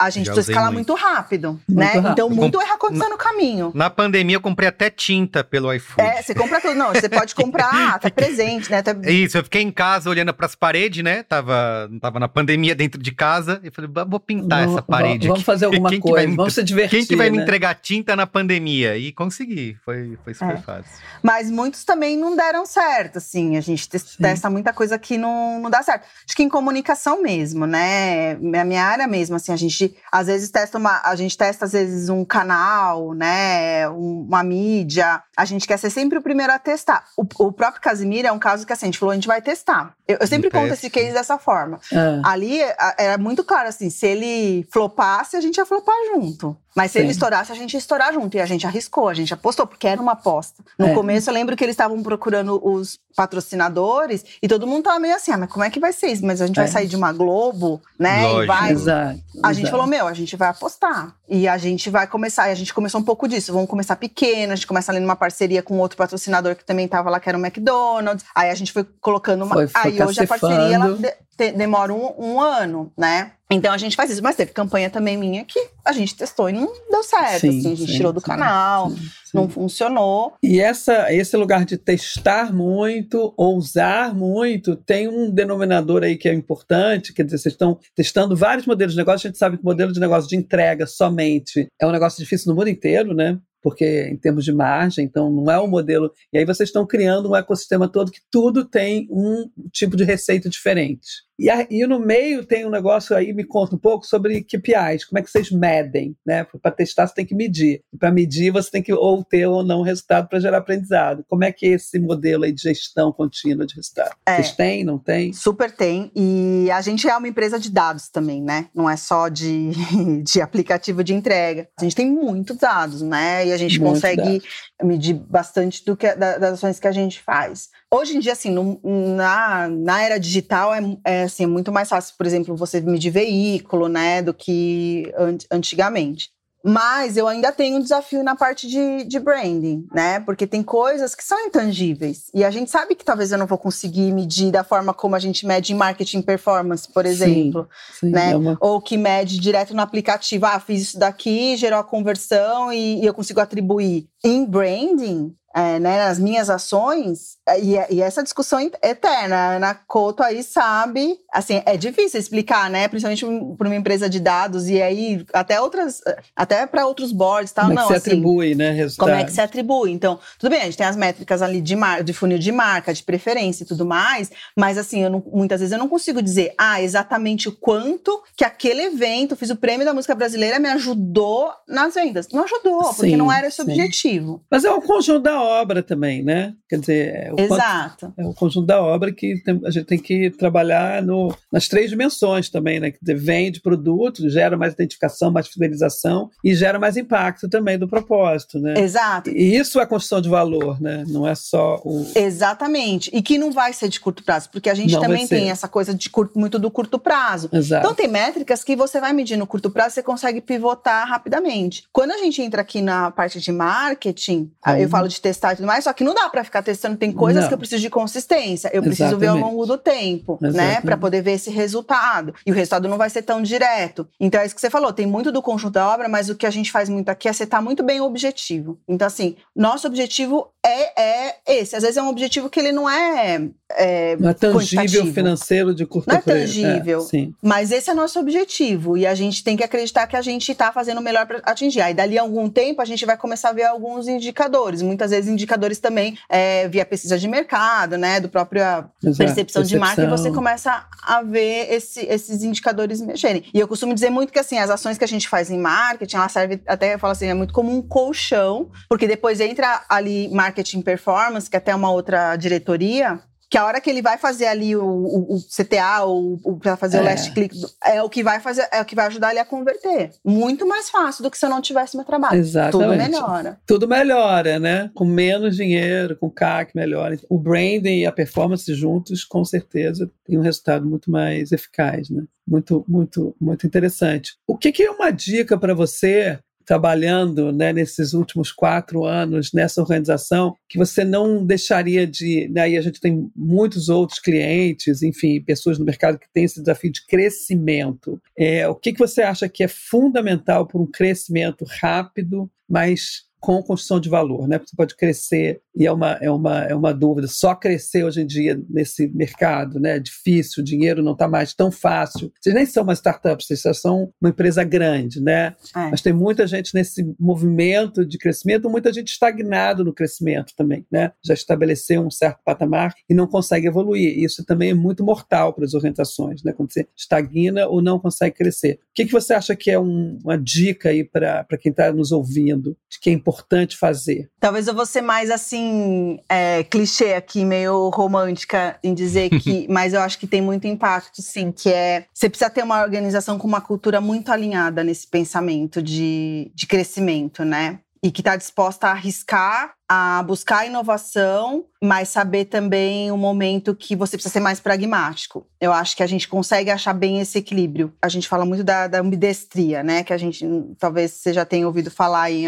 A gente Já usei escalar muito. muito, rápido, Muito né? rápido. Então, muito erro aconteceu no caminho. Na pandemia eu comprei até tinta pelo iFood. É, você compra tudo. Não, você pode comprar até *laughs* presente, né? Até... Isso, eu fiquei em casa olhando pras paredes, né? Tava, tava na pandemia dentro de casa. E falei, "Bah, vou pintar essa parede Vamos aqui. fazer alguma Quem coisa, me vamos se divertir. Quem que vai me né? entregar tinta na pandemia? E consegui, foi, foi super É. fácil. Mas muitos também não deram certo, assim. A gente te- Sim. testa muita coisa que não, não dá certo. Acho que em comunicação mesmo, né? A minha área mesmo, assim, a gente às vezes testa uma. A gente testa, às vezes, um canal, né? um- Uma mídia. A gente quer ser sempre o primeiro a testar. O, o próprio Casimiro é um caso que assim, a gente falou, a gente vai testar. Eu, eu sempre conto esse case dessa forma. Ah, Ali era muito claro assim: se ele flopasse, a gente ia flopar junto. Mas se Sim. ele estourasse, a gente ia estourar junto. E a gente arriscou, a gente apostou, porque era uma aposta. No É. começo, eu lembro que eles estavam procurando os patrocinadores e todo mundo tava meio assim: ah, mas como é que vai ser isso? Mas a gente É. vai sair de uma Globo, né? Lógico. E vai. exato. A gente exato. falou, meu, a gente vai apostar. E a gente vai começar. E a gente começou um pouco disso. Vamos começar pequeno, a gente começa ali numa parceria com outro patrocinador que também tava lá, que era o McDonald's. Aí a gente foi colocando uma. Foi- foi aí hoje a parceria ela te- demora um, um ano, né? Então a gente faz isso. Mas teve campanha também minha que a gente testou e não deu certo. Sim, assim, a gente sim, tirou do sim, canal, não funcionou. E essa, esse lugar de testar muito, ousar muito, tem um denominador aí que é importante, quer dizer, vocês estão testando vários modelos de negócio, a gente sabe que o modelo de negócio de entrega somente é um negócio difícil no mundo inteiro, né? Porque em termos de margem, então não é um modelo. E aí vocês estão criando um ecossistema todo que tudo tem um tipo de receita diferente. E, a- e no meio tem um negócio aí, me conta um pouco sobre KPIs, como é que vocês medem, né? Para testar você tem que medir. Para medir você tem que ou ter ou não resultado para gerar aprendizado. Como é que é esse modelo aí de gestão contínua de resultado? É. Vocês têm, não têm? Super tem. E a gente é uma empresa de dados também, né? Não é só de, *laughs* de aplicativo de entrega. A gente tem muitos dados, né? E a gente Muitos consegue medir bastante do que, da- das ações que a gente faz. Hoje em dia, assim, no- na, na era digital, é, é, assim, muito mais fácil, por exemplo, você medir veículo, né? Do que an- antigamente. Mas eu ainda tenho um desafio na parte de, de branding, né? Porque tem coisas que são intangíveis. E a gente sabe que talvez eu não vou conseguir medir da forma como a gente mede em marketing performance, por Sim. exemplo. Sim, né? é uma- Ou que mede direto no aplicativo. Ah, fiz isso daqui, gerou a conversão e, e eu consigo atribuir. Em branding, é, né, nas minhas ações, é, e, e essa discussão é eterna. A Ana Couto aí sabe, assim, é difícil explicar, né? Principalmente para uma empresa de dados, e aí até outras, até para outros boards tal. como é não, que se assim, atribui, né? Resultado. como é que se atribui? Então, tudo bem, a gente tem as métricas ali de, mar, de funil de marca, de preferência e tudo mais, mas assim, eu não- muitas vezes eu não consigo dizer, ah, exatamente o quanto que aquele evento, fiz o prêmio da música brasileira, me ajudou nas vendas. Não ajudou, porque Sim, não era esse sim. objetivo. Mas é o conjunto da obra também, né? Quer dizer, é o quanto- Exato. É o conjunto da obra que tem- a gente tem que trabalhar no, nas três dimensões também, né? Quer dizer, vende produto, gera mais identificação, mais fidelização e gera mais impacto também do propósito, né? Exato. E isso é construção de valor, né? Não é só o. Exatamente. E que não vai ser de curto prazo, porque a gente Não também tem essa coisa de curto, muito do curto prazo. Exato. Então tem métricas que você vai medir no curto prazo, você consegue pivotar rapidamente. Quando a gente entra aqui na parte de marketing, ah, eu Uhum. falo de testar e tudo mais, só que não dá para ficar testando, tem coisas Não. que eu preciso de consistência, eu preciso ver ao Exatamente. longo do tempo, né, Exatamente. para poder ver esse resultado. E o resultado não vai ser tão direto. Então é isso que você falou, tem muito do conjunto da obra, mas o que a gente faz muito aqui é setar muito bem o objetivo. Então assim, nosso objetivo é, é esse. Às vezes é um objetivo que ele não é. é não é tangível financeiro de curto prazo. Não é tangível. É, mas esse é nosso objetivo. E a gente tem que acreditar que a gente está fazendo o melhor para atingir. Aí, dali a algum tempo, a gente vai começar a ver alguns indicadores. Muitas vezes, indicadores também é, via pesquisa de mercado, né? Do próprio percepção, percepção, de marca, e você começa a ver esse, esses indicadores mexerem. E eu costumo dizer muito que assim, as ações que a gente faz em marketing, ela serve até, eu falo assim, é muito como um colchão, porque depois entra ali marketing performance, que é até uma outra diretoria, que a hora que ele vai fazer ali o, o, o CTA ou para fazer é. o last click é o que vai fazer é o que vai ajudar ele a converter. Muito mais fácil do que se eu não tivesse meu trabalho. Exatamente. tudo melhora. Tudo melhora né? Com menos dinheiro com CAC melhora. O branding e a performance juntos com certeza tem um resultado muito mais eficaz né? Muito muito muito interessante. O que, que é uma dica para você trabalhando né, nesses últimos quatro anos nessa organização que você não deixaria de. Né, e a gente tem muitos outros clientes, enfim, pessoas no mercado que têm esse desafio de crescimento. É, o que, que você acha que é fundamental para um crescimento rápido, mas com construção de valor, né? Você pode crescer e é uma, é uma, é uma dúvida. Só crescer hoje em dia nesse mercado, né? É difícil, o dinheiro não está mais tão fácil. Vocês nem são uma startup, vocês já são uma empresa grande, né? É. Mas tem muita gente nesse movimento de crescimento, muita gente estagnado no crescimento também, né? Já estabeleceu um certo patamar e não consegue evoluir. Isso também é muito mortal para as orientações, né? Quando você estagna ou não consegue crescer. O que, que você acha que é um, uma dica aí para quem está nos ouvindo de quem importante fazer? Talvez eu vou ser mais assim, é, clichê aqui, meio romântica em dizer *laughs* que, mas eu acho que tem muito impacto, sim, que é você precisa ter uma organização com uma cultura muito alinhada nesse pensamento de, de crescimento, né? E que está disposta a arriscar a buscar inovação, mas saber também o momento que você precisa ser mais pragmático. Eu acho que a gente consegue achar bem esse equilíbrio. A gente fala muito da, da ambidestria, né? Que a gente, talvez você já tenha ouvido falar em,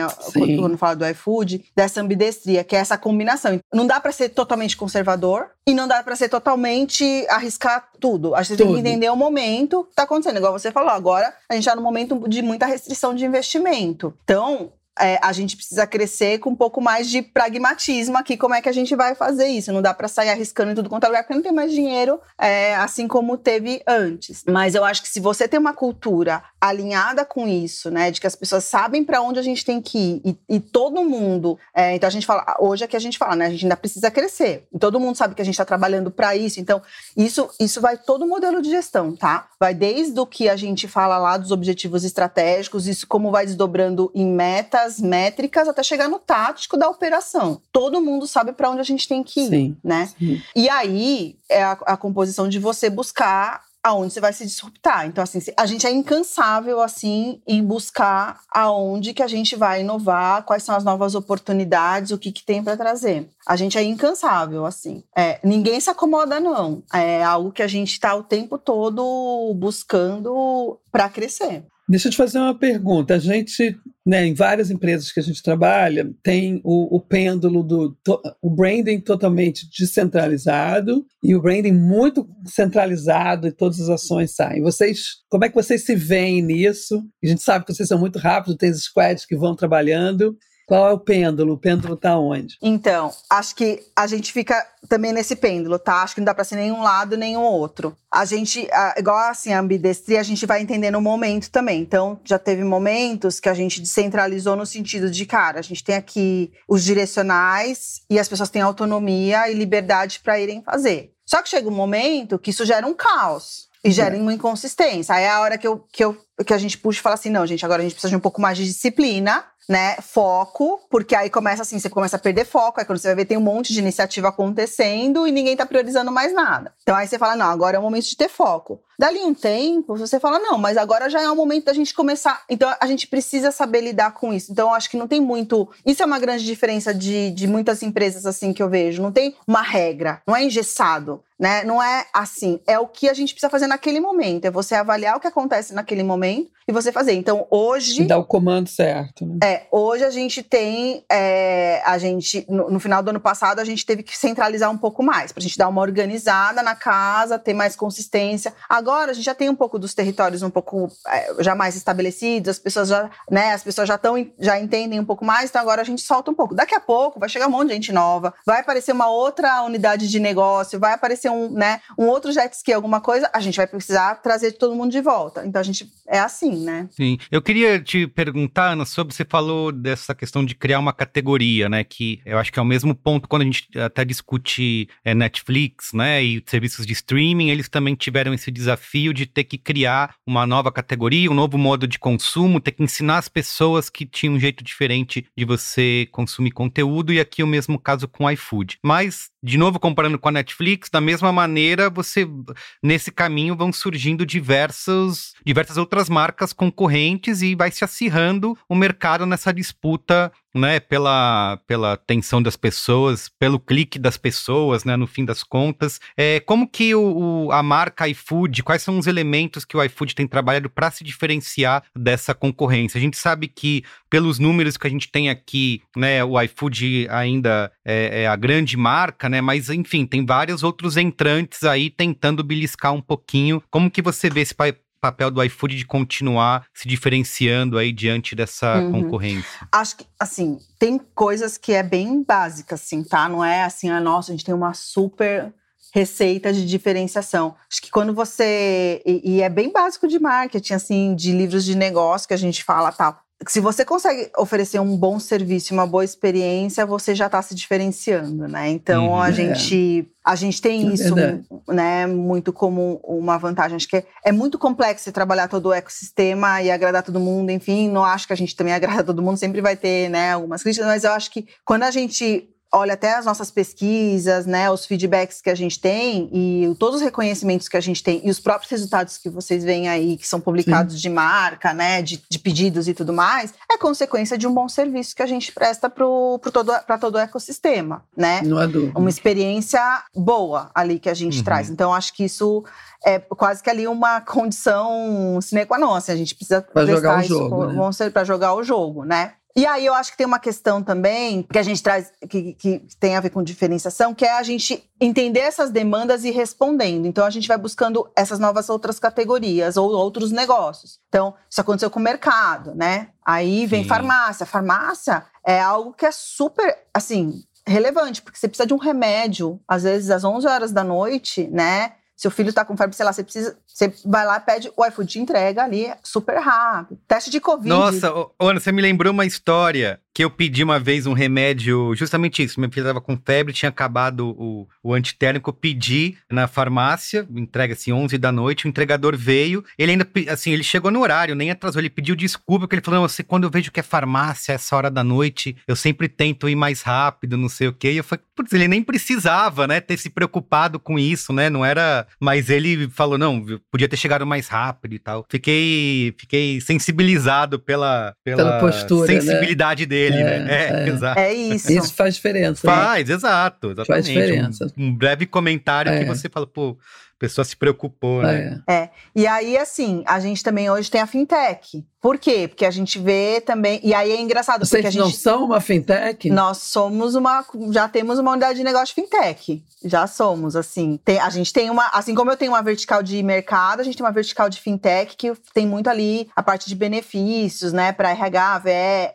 quando fala do iFood, dessa ambidestria, que é essa combinação. Não dá para ser totalmente conservador e não dá para ser totalmente arriscar tudo. A gente tudo. tem que entender o momento que tá acontecendo. Igual você falou, agora a gente está no momento de muita restrição de investimento. Então, é, a gente precisa crescer com um pouco mais de pragmatismo aqui. Como é que a gente vai fazer isso? Não dá para sair arriscando em tudo quanto é lugar, porque não tem mais dinheiro, é, assim como teve antes. Mas eu acho que se você tem uma cultura alinhada com isso, né, de que as pessoas sabem para onde a gente tem que ir e, e todo mundo, é, então a gente fala, hoje é que a gente fala, né, a gente ainda precisa crescer. E todo mundo sabe que a gente está trabalhando para isso. Então isso, isso vai todo o modelo de gestão, tá? Vai desde o que a gente fala lá dos objetivos estratégicos, isso como vai desdobrando em meta das métricas até chegar no tático da operação. Todo mundo sabe para onde a gente tem que ir, sim, né? Sim. E aí é a, a composição de você buscar aonde você vai se disruptar. Então, assim, a gente é incansável, assim, em buscar aonde que a gente vai inovar, quais são as novas oportunidades, o que, que tem para trazer. A gente é incansável, assim. É, ninguém se acomoda, não. É algo que a gente está o tempo todo buscando para crescer. Deixa eu te fazer uma pergunta. A gente, né, em várias empresas que a gente trabalha, tem o, o pêndulo do to, o branding totalmente descentralizado e o branding muito centralizado e todas as ações saem. Vocês, como é que vocês se veem nisso? A gente sabe que vocês são muito rápidos, tem squads que vão trabalhando. Qual é o pêndulo? O pêndulo está onde? Então, acho que a gente fica também nesse pêndulo, tá? Acho que não dá para ser nenhum lado nem o outro. A gente, igual assim, a ambidestria, a gente vai entender no momento também. Então, já teve momentos que a gente descentralizou no sentido de, cara, a gente tem aqui os direcionais e as pessoas têm autonomia e liberdade para irem fazer. Só que chega um momento que isso gera um caos e gera uma inconsistência. Aí é a hora que, eu, que, eu, que a gente puxa e fala assim: não, gente, agora a gente precisa de um pouco mais de disciplina né, foco, porque aí começa assim, você começa a perder foco, aí quando você vai ver tem um monte de iniciativa acontecendo e ninguém tá priorizando mais nada. Então aí você fala, não, agora é o momento de ter foco. Dali um tempo, você fala, não, mas agora já é o momento da gente começar. Então a gente precisa saber lidar com isso. Então acho que não tem muito. Isso é uma grande diferença de, de muitas empresas assim que eu vejo. Não tem uma regra, não é engessado. Né? Não é assim, é o que a gente precisa fazer naquele momento, é você avaliar o que acontece naquele momento e você fazer. Então, hoje. Dá o comando certo. Né? É, hoje a gente tem. É, a gente, no, no, final do ano passado, a gente teve que centralizar um pouco mais, para a gente dar uma organizada na casa, ter mais consistência. Agora a gente já tem um pouco dos territórios um pouco é, já mais estabelecidos, as pessoas já, né, as pessoas já estão já entendem um pouco mais, então agora a gente solta um pouco. Daqui a pouco vai chegar um monte de gente nova, vai aparecer uma outra unidade de negócio, vai aparecer um, né, um outro jet ski, alguma coisa, a gente vai precisar trazer todo mundo de volta. Então a gente é assim né? Sim. Eu queria te perguntar, Ana, sobre você falou dessa questão de criar uma categoria, né? Que eu acho que é o mesmo ponto quando a gente até discute é, Netflix, né? E serviços de streaming, eles também tiveram esse desafio de ter que criar uma nova categoria, um novo modo de consumo, ter que ensinar as pessoas que tinham um jeito diferente de você consumir conteúdo, e aqui o mesmo caso com o iFood. Mas, de novo, comparando com a Netflix, da mesma maneira, você nesse caminho vão surgindo diversas, diversas outras marcas concorrentes e vai se acirrando o mercado nessa disputa né, pela, pela atenção das pessoas, pelo clique das pessoas, né, no fim das contas. É, como que o, o, a marca iFood, quais são os elementos que o iFood tem trabalhado para se diferenciar dessa concorrência? A gente sabe que, pelos números que a gente tem aqui, né, o iFood ainda é, é a grande marca, né, mas enfim, tem vários outros entrantes aí tentando beliscar um pouquinho. Como que você vê esse papel do iFood de continuar se diferenciando aí diante dessa uhum. concorrência? Acho que, assim, tem coisas que é bem básica, assim, tá? Não é assim, ah, nossa, a gente tem uma super receita de diferenciação. Acho que quando você. E, e, é bem básico de marketing, assim, de livros de negócio que a gente fala tal se você consegue oferecer um bom serviço, uma boa experiência, você já está se diferenciando, né? Então uhum, a é. gente a gente tem é isso, né, muito como uma vantagem. Acho que é, é, muito complexo trabalhar todo o ecossistema e agradar todo mundo. Enfim, não acho que a gente também *laughs* agrada todo mundo. Sempre vai ter, né, algumas críticas, mas eu acho que quando a gente olha até as nossas pesquisas, né, os feedbacks que a gente tem e todos os reconhecimentos que a gente tem e os próprios resultados que vocês veem aí, que são publicados Sim. de marca, né, de, de, pedidos e tudo mais, é consequência de um bom serviço que a gente presta para todo, todo o ecossistema, né? Não é dúvida. Uma experiência boa ali que a gente uhum. traz. Então, acho que isso é quase que ali uma condição sine qua non, assim, a gente precisa pra jogar o jogo, né? para jogar o jogo, né? E aí eu acho que tem uma questão também que a gente traz, que, que tem a ver com diferenciação, que é a gente entender essas demandas e respondendo. Então a gente vai buscando essas novas outras categorias ou outros negócios. Então, isso aconteceu com o mercado, né? Aí vem Sim. farmácia. Farmácia é algo que é super, assim, relevante, porque você precisa de um remédio, às vezes às 11 horas da noite, né? Seu filho está com febre, sei lá, você precisa. Você vai lá, pede, o iFood entrega ali super rápido. Teste de Covid. Nossa, Ana, você me lembrou uma história que eu pedi uma vez um remédio, justamente isso. Minha filha estava com febre, tinha acabado o, o antitérmico. Eu pedi na farmácia, entrega assim, 11 da noite. O entregador veio. Ele ainda, assim, ele chegou no horário, nem atrasou. Ele pediu desculpa, porque ele falou: não, você, quando eu vejo que é farmácia, essa hora da noite, eu sempre tento ir mais rápido, não sei o quê. E eu falei: putz, ele nem precisava, né, ter se preocupado com isso, né? Não era. Mas ele falou: não, podia ter chegado mais rápido e tal. Fiquei, fiquei sensibilizado pela, pela, pela postura, né? sensibilidade né? dele dele, é, né? É, é, exato. É isso. Isso faz diferença. Né? Faz, né? exato, exatamente. Faz diferença. Um, um breve comentário que é. você fala, pô, pessoa se preocupou, né? É. é. E aí, assim, a gente também hoje tem a fintech. Por quê? Porque a gente vê também. E aí é engraçado. Vocês porque a gente, não são uma fintech? Nós somos uma. Já temos uma unidade de negócio fintech. Já somos, assim. Tem, a gente tem uma. Assim como eu tenho uma vertical de mercado, a gente tem uma vertical de fintech que tem muito ali a parte de benefícios, né? Para RH, VE, é,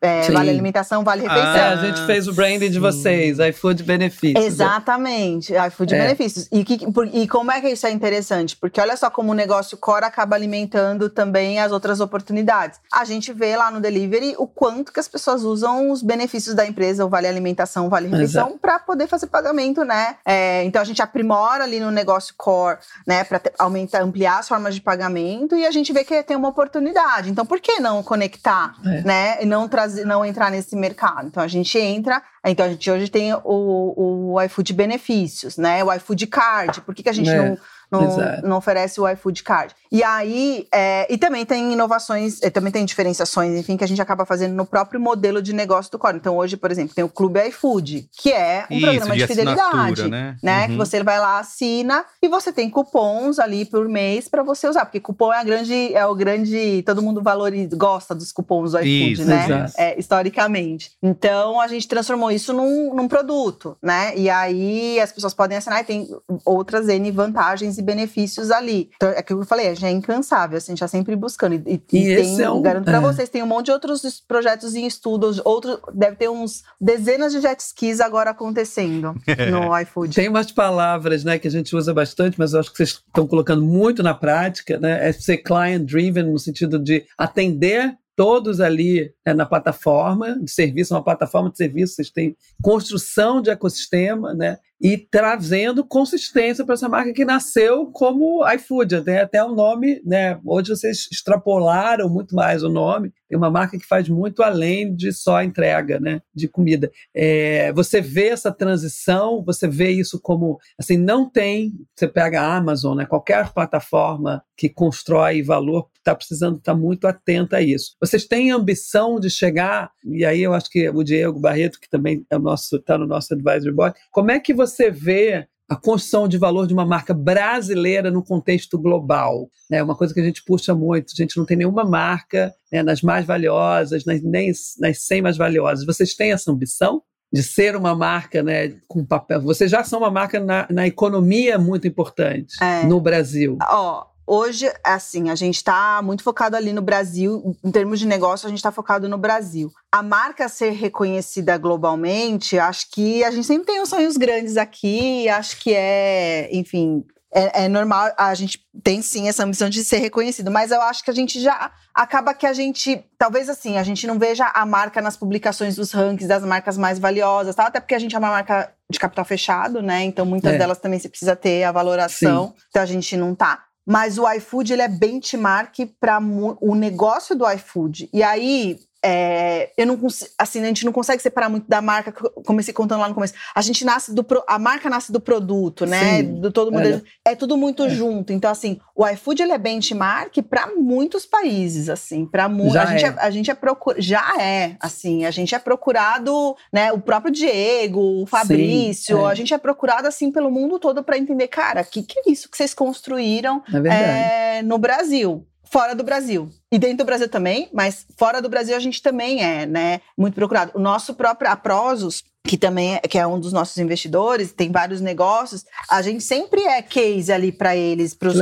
é, vale alimentação, vale refeição. Ah, é, a gente fez o branding de vocês, iFood Benefícios. Exatamente, iFood é. Benefícios. E, que, e como é que isso é interessante? Porque olha só como o negócio core acaba alimentando também as outras oportunidades oportunidades. A gente vê lá no delivery o quanto que as pessoas usam os benefícios da empresa, o vale alimentação, o vale refeição, para poder fazer pagamento, né? É, então a gente aprimora ali no negócio core, né, para aumentar, ampliar as formas de pagamento e a gente vê que tem uma oportunidade. Então por que não conectar, é. né, e não trazer, não entrar nesse mercado? Então a gente entra então a gente hoje tem o, o iFood benefícios, né? O iFood Card. Por que, que a gente é. não não, não oferece o iFood Card. E aí, é, e também tem inovações, também tem diferenciações, enfim, que a gente acaba fazendo no próprio modelo de negócio do Core. Então, hoje, por exemplo, tem o Clube iFood, que é um Isso, programa de, de fidelidade, né? né? Uhum. Que você vai lá, assina e você tem cupons ali por mês para você usar, porque cupom é a grande, é o grande, todo mundo valoriza, gosta dos cupons do iFood, isso, né? É, historicamente. Então, a gente transformou isso num, num produto, né? E aí as pessoas podem assinar e tem outras N vantagens e benefícios ali. Então, é que eu falei, a gente é incansável, assim, a gente tá sempre buscando. E, e, e tem, é um, garanto pra é. vocês, tem um monte de outros projetos em estudos, outros, deve ter uns dezenas de jet skis agora acontecendo *laughs* no iFood. Tem umas palavras, né, que a gente usa bastante, mas eu acho que vocês estão colocando muito na prática, né? É ser client driven no sentido de atender todos ali é, na plataforma de serviço, uma plataforma de serviço, vocês têm construção de ecossistema, né? E trazendo consistência para essa marca que nasceu como iFood, até, até o nome, né? Hoje vocês extrapolaram muito mais o nome. Tem uma marca que faz muito além de só entrega, né? De comida. É, você vê essa transição, você vê isso como assim, não tem. Você pega a Amazon, né? Qualquer plataforma que constrói valor está precisando estar tá muito atenta a isso. Vocês têm ambição de chegar, e aí eu acho que o Diego Barreto, que também é está no nosso advisory board, como é que você você vê a construção de valor de uma marca brasileira no contexto global. É né? uma coisa que a gente puxa muito. A gente não tem nenhuma marca né, nas mais valiosas, nas, nem nas 100 mais valiosas. Vocês têm essa ambição? De ser uma marca né, com papel. Vocês já são uma marca na, na economia muito importante é. no Brasil. Ó, Hoje, assim, a gente está muito focado ali no Brasil. Em termos de negócio, a gente está focado no Brasil. A marca ser reconhecida globalmente, acho que a gente sempre tem uns sonhos grandes aqui. Acho que é, enfim, é, é, normal, a gente tem sim essa ambição de ser reconhecido, mas eu acho que a gente já acaba que a gente, talvez assim, a gente não veja a marca nas publicações dos rankings das marcas mais valiosas, tá? até porque a gente é uma marca de capital fechado, né? Então muitas é. delas também você precisa ter a valoração, sim. então a gente não tá. Mas o iFood ele é benchmark para o negócio do iFood. E aí, é, eu não assim, a gente não consegue separar muito da marca, comecei contando lá no começo. A gente nasce do a marca nasce do produto, né? Sim, do todo mundo. É, é tudo muito é. junto. Então assim, o iFood ele é benchmark para muitos países, assim, para muitos. A gente é. é, a gente é procur, já é, assim, a gente é procurado, né, o próprio Diego, o Fabrício, Sim, é. a gente é procurado assim pelo mundo todo para entender, cara, o que que é isso que vocês construíram é no Brasil? Fora do Brasil. E dentro do Brasil também, mas fora do Brasil a gente também é, né, muito procurado. O nosso próprio, a Prozos, que também é, que é um dos nossos investidores, tem vários negócios, a gente sempre é case ali para eles, para os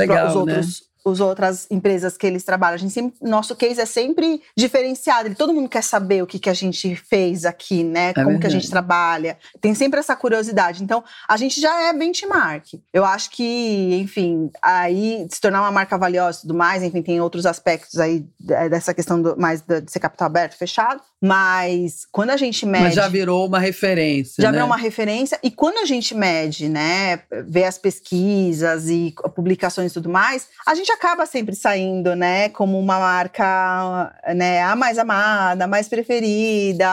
né? As outras empresas que eles trabalham. A gente sempre, nosso case é sempre diferenciado. Todo mundo quer saber o que, que a gente fez aqui, né? É Como verdade. que a gente trabalha. Tem sempre essa curiosidade. Então, a gente já é benchmark. Eu acho que, enfim, aí se tornar uma marca valiosa e tudo mais, enfim, tem outros aspectos aí é, dessa questão do, mais de ser capital aberto, fechado. Mas quando a gente mede. Mas já virou uma referência. Já né? virou uma referência. E quando a gente mede, né, vê as pesquisas e publicações e tudo mais, a gente acaba sempre saindo, né, como uma marca, né, a mais amada, a mais preferida,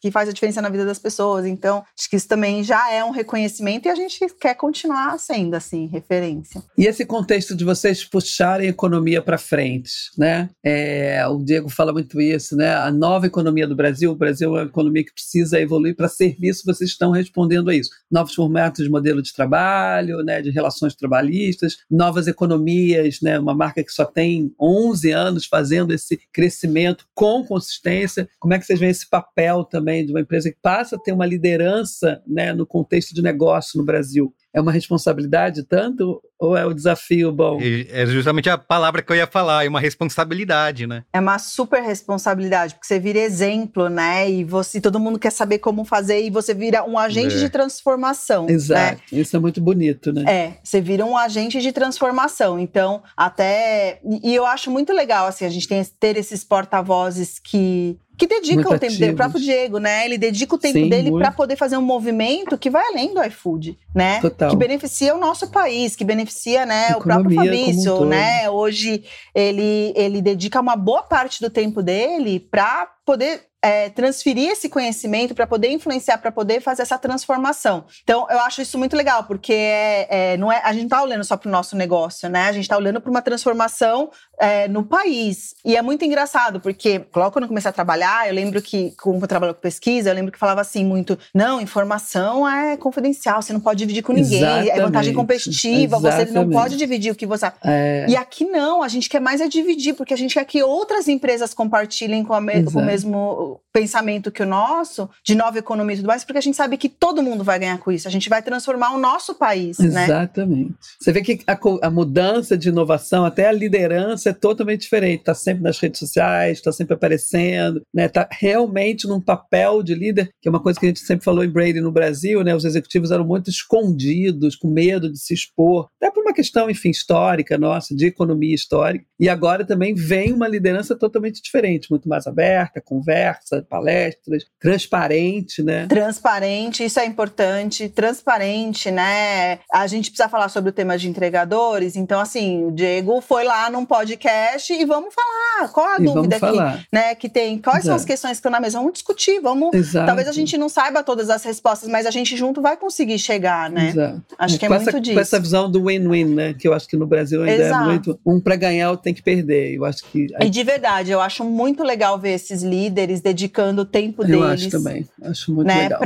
que faz a diferença na vida das pessoas. Então, acho que isso também já é um reconhecimento e a gente quer continuar sendo, assim, referência. E esse contexto de vocês puxarem a economia para frente, né? É, o Diego fala muito isso, né? A nova economia do Brasil. O Brasil é uma economia que precisa evoluir para serviço, vocês estão respondendo a isso. Novos formatos de modelo de trabalho, né, de relações trabalhistas, novas economias, né, uma marca que só tem 11 anos fazendo esse crescimento com consistência. Como é que vocês veem esse papel também de uma empresa que passa a ter uma liderança né, no contexto de negócio no Brasil? É uma responsabilidade tanto ou é o desafio bom? É justamente a palavra que eu ia falar, é uma responsabilidade, né? É uma super responsabilidade, porque você vira exemplo, né? E você, todo mundo quer saber como fazer e você vira um agente é. de transformação. Né? Exato. Né? Isso é muito bonito, né? É, você vira um agente de transformação. Então, até e eu acho muito legal assim, a gente tem ter esses porta-vozes que que dedica muito o tempo ativos. dele, o próprio Diego, né? Ele dedica o tempo Sim, dele para poder fazer um movimento que vai além do iFood, né? Total. Que beneficia o nosso país, que beneficia, né, o próprio Economia como um Fabrício, todo. né? Hoje ele, ele dedica uma boa parte do tempo dele para poder é, transferir esse conhecimento, para poder influenciar, para poder fazer essa transformação. Então, eu acho isso muito legal, porque é, é, não é, a gente não está olhando só para o nosso negócio, né? A gente está olhando para uma transformação é, no país. E é muito engraçado, porque logo quando eu comecei a trabalhar, eu lembro que, como eu trabalho com pesquisa, eu lembro que falava assim muito: não, informação é confidencial, você não pode dividir com ninguém, é vantagem Exatamente. competitiva, você não Exatamente. pode dividir o que você. É, E aqui não, a gente quer mais é dividir, porque a gente quer que outras empresas compartilhem com, a me- com o Exato. Mesmo pensamento que o nosso, de nova economia e tudo mais, porque a gente sabe que todo mundo vai ganhar com isso. A gente vai transformar o nosso país, né? Exatamente. Você vê que a, a mudança de inovação, até a liderança é totalmente diferente. Está sempre nas redes sociais, está sempre aparecendo, né? Está realmente num papel de líder, que é uma coisa que a gente sempre falou em Brady no Brasil, né? Os executivos eram muito escondidos, com medo de se expor, até por uma questão, enfim, histórica nossa, de economia histórica. E agora também vem uma liderança totalmente diferente, muito mais aberta, conversa, palestras, transparente, né? Transparente, isso é importante, transparente, né? A gente precisa falar sobre o tema de entregadores, então assim, o Diego foi lá num podcast e vamos falar, qual a E dúvida que, né, que tem, quais são as Exato. questões que estão na mesa, vamos discutir, vamos Exato. Talvez a gente não saiba todas as respostas, mas a gente junto vai conseguir chegar, né? Exato. Acho que é com muito essa, disso. Com essa visão do win-win, né? Que eu acho que no Brasil ainda Exato. é muito. Um para ganhar, outro tem que perder. Eu acho que. E de verdade, eu acho muito legal ver esses líderes dedicando o tempo eu deles. acho também. Acho muito Né, legal.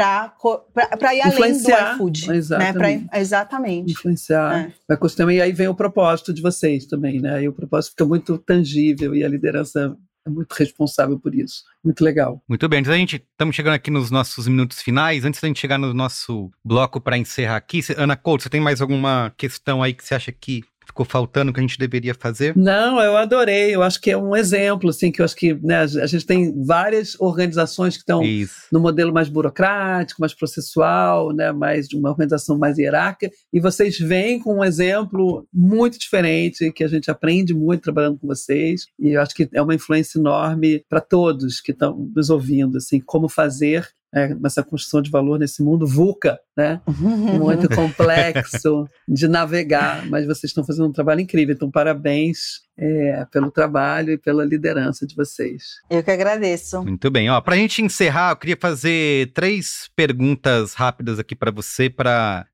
pra ir além do Influenciar, iFood. Né, exatamente. pra, exatamente. Influenciar. É. Vai costumar, e aí vem o propósito de vocês também, né? Aí o propósito fica muito tangível e a liderança é muito responsável por isso. Muito legal. Muito bem, então a gente estamos chegando aqui nos nossos minutos finais. Antes da gente chegar no nosso bloco para encerrar aqui, Ana Couto, você tem mais alguma questão aí que você acha que ficou faltando que a gente deveria fazer? Não, eu adorei. Eu acho que é um exemplo, assim, que eu acho que né, a gente tem várias organizações que estão Isso. no modelo mais burocrático, mais processual, né, mais de uma organização mais hierárquica, e vocês vêm com um exemplo muito diferente, que a gente aprende muito trabalhando com vocês, e eu acho que é uma influência enorme para todos que estão nos ouvindo, assim, como fazer né, essa construção de valor nesse mundo VUCA, né, *laughs* muito complexo de navegar, mas vocês estão fazendo um trabalho incrível, então parabéns é, pelo trabalho e pela liderança de vocês. Eu que agradeço. Muito bem, ó, pra gente encerrar, eu queria fazer três perguntas rápidas aqui para você para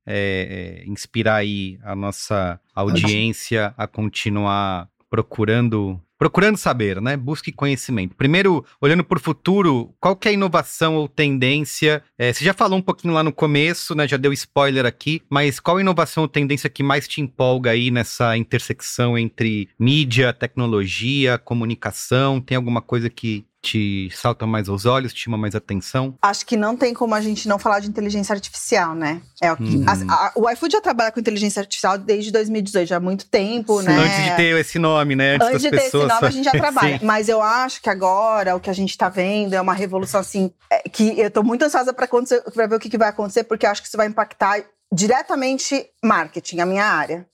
inspirar aí a nossa audiência a continuar procurando procurando saber, né? Busque conhecimento. Primeiro, olhando para o futuro, qual é a inovação ou tendência? É, você já falou um pouquinho lá no começo, né? Já deu spoiler aqui, mas qual a inovação ou tendência que mais te empolga aí nessa intersecção entre mídia, tecnologia, comunicação? Tem alguma coisa que te salta mais aos olhos, te chama mais atenção? Acho que não tem como a gente não falar de inteligência artificial, né? É o, que, Uhum. a- a- o iFood já trabalha com inteligência artificial desde 2018, já há muito tempo, né? Antes de ter esse nome, né? Antes, Antes de ter esse pessoas. nome, a gente já *laughs* trabalha. Sim. Mas eu acho que agora o que a gente tá vendo é uma revolução assim, é, que eu tô muito ansiosa pra ver o que, que vai acontecer, porque eu acho que isso vai impactar diretamente marketing, a minha área.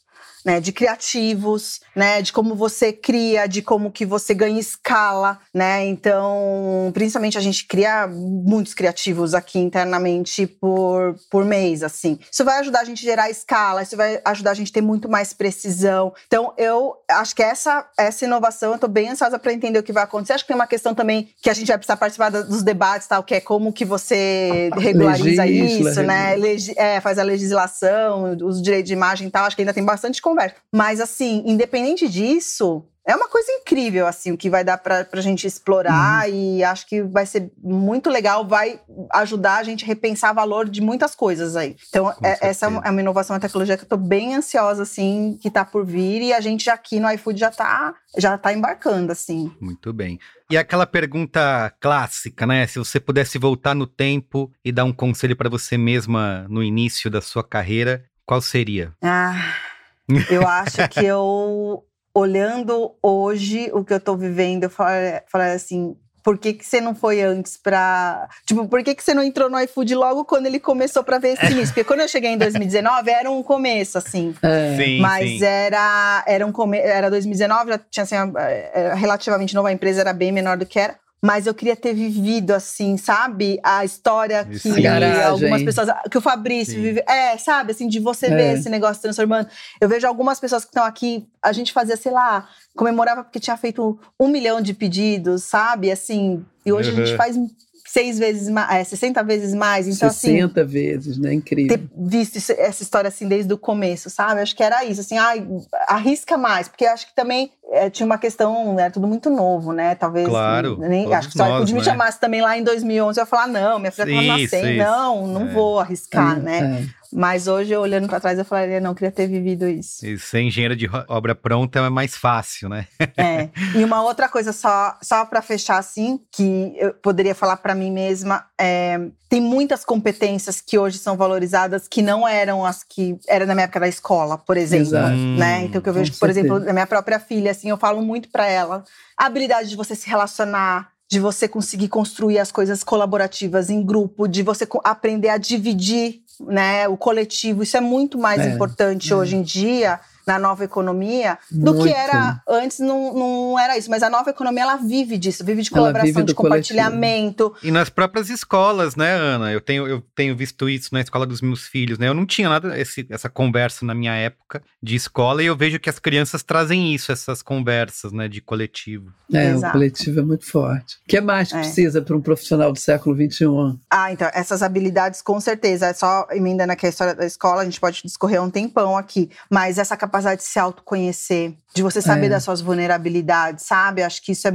Né, de criativos, né, de como você cria, de como que você ganha escala, né? Então, principalmente a gente cria muitos criativos aqui internamente por, por mês, assim. Isso vai ajudar a gente a gerar escala, isso vai ajudar a gente a ter muito mais precisão. Então, eu acho que essa, essa inovação, eu tô bem ansiosa para entender o que vai acontecer. Acho que tem uma questão também que a gente vai precisar participar dos debates, tal, que é como que você regulariza Legisla, isso, né? Legi- é, faz a legislação, os direitos de imagem e tal. Acho que ainda tem bastante conversa. Mas, assim, independente disso, é uma coisa incrível, assim, o que vai dar pra, pra gente explorar e acho que vai ser muito legal, vai ajudar a gente a repensar o valor de muitas coisas aí. Então, é- essa é uma, inovação, uma tecnologia que eu tô bem ansiosa, assim, que tá por vir e a gente já aqui no iFood já tá, já tá embarcando, assim. Muito bem. E aquela pergunta clássica, né? Se você pudesse voltar no tempo e dar um conselho para você mesma no início da sua carreira, qual seria? Ah, eu acho que eu, olhando hoje o que eu tô vivendo, eu falei, falei assim. Por que, que você não foi antes pra. Tipo, por que, que você não entrou no iFood logo quando ele começou pra ver esse início? Porque quando eu cheguei em 2019, era um começo, assim. É, Sim, Mas era, era um come... era 2019, já tinha assim, era relativamente nova, a empresa era bem menor do que era. Mas eu queria ter vivido, assim, sabe? A história que Sim. Garagem. algumas pessoas. Que o Fabrício Sim. vive. É, sabe, assim, de você É. ver esse negócio transformando. Eu vejo algumas pessoas que estão aqui, a gente fazia, sei lá, comemorava porque tinha feito um milhão de pedidos, sabe? Assim, e hoje a gente Uhum. faz seis vezes mais, é, 60 vezes mais. Então, assim, 60 vezes, né? Incrível. ter visto isso- essa história assim desde o começo, sabe? Acho que era isso, assim, ai, arrisca mais, porque acho que também é, tinha uma questão, era tudo muito novo, né? Talvez. Claro, Nem, acho que só nós, me né? chamasse também lá em 2011, eu ia falar, não, minha filha Isso, nascendo, isso. não, não É. vou arriscar, né? É. Mas hoje, olhando pra trás, eu falaria, não, eu queria ter vivido isso. E ser engenheiro de obra pronta é mais fácil, né? É. *laughs* E uma outra coisa, só, só para fechar assim, que eu poderia falar para mim mesma, é, tem muitas competências que hoje são valorizadas que não eram as que eram na minha época da escola, por exemplo. Exato. Né? Então, que eu vejo, por certeza. exemplo, na minha própria filha, assim, eu falo muito para ela a habilidade de você se relacionar. De você conseguir construir as coisas colaborativas em grupo, de você aprender a dividir né, o coletivo. Isso é muito mais É, importante é. hoje em dia, na nova economia, do que era antes não, não era isso, mas a nova economia ela vive disso, vive de colaboração, vive de compartilhamento. E nas próprias escolas, né, Ana? Eu tenho, eu tenho visto isso na escola dos meus filhos, né? Eu não tinha nada esse, essa conversa na minha época de escola e eu vejo que as crianças trazem isso, essas conversas, né, de coletivo. É, o Exato. coletivo é muito forte. O que mais que É. precisa para um profissional do século XXI? Ah, então essas habilidades com certeza, é só emendando aqui a história da escola, a gente pode discorrer um tempão aqui, mas essa capacidade de se autoconhecer, de você saber É. das suas vulnerabilidades, sabe? Acho que isso é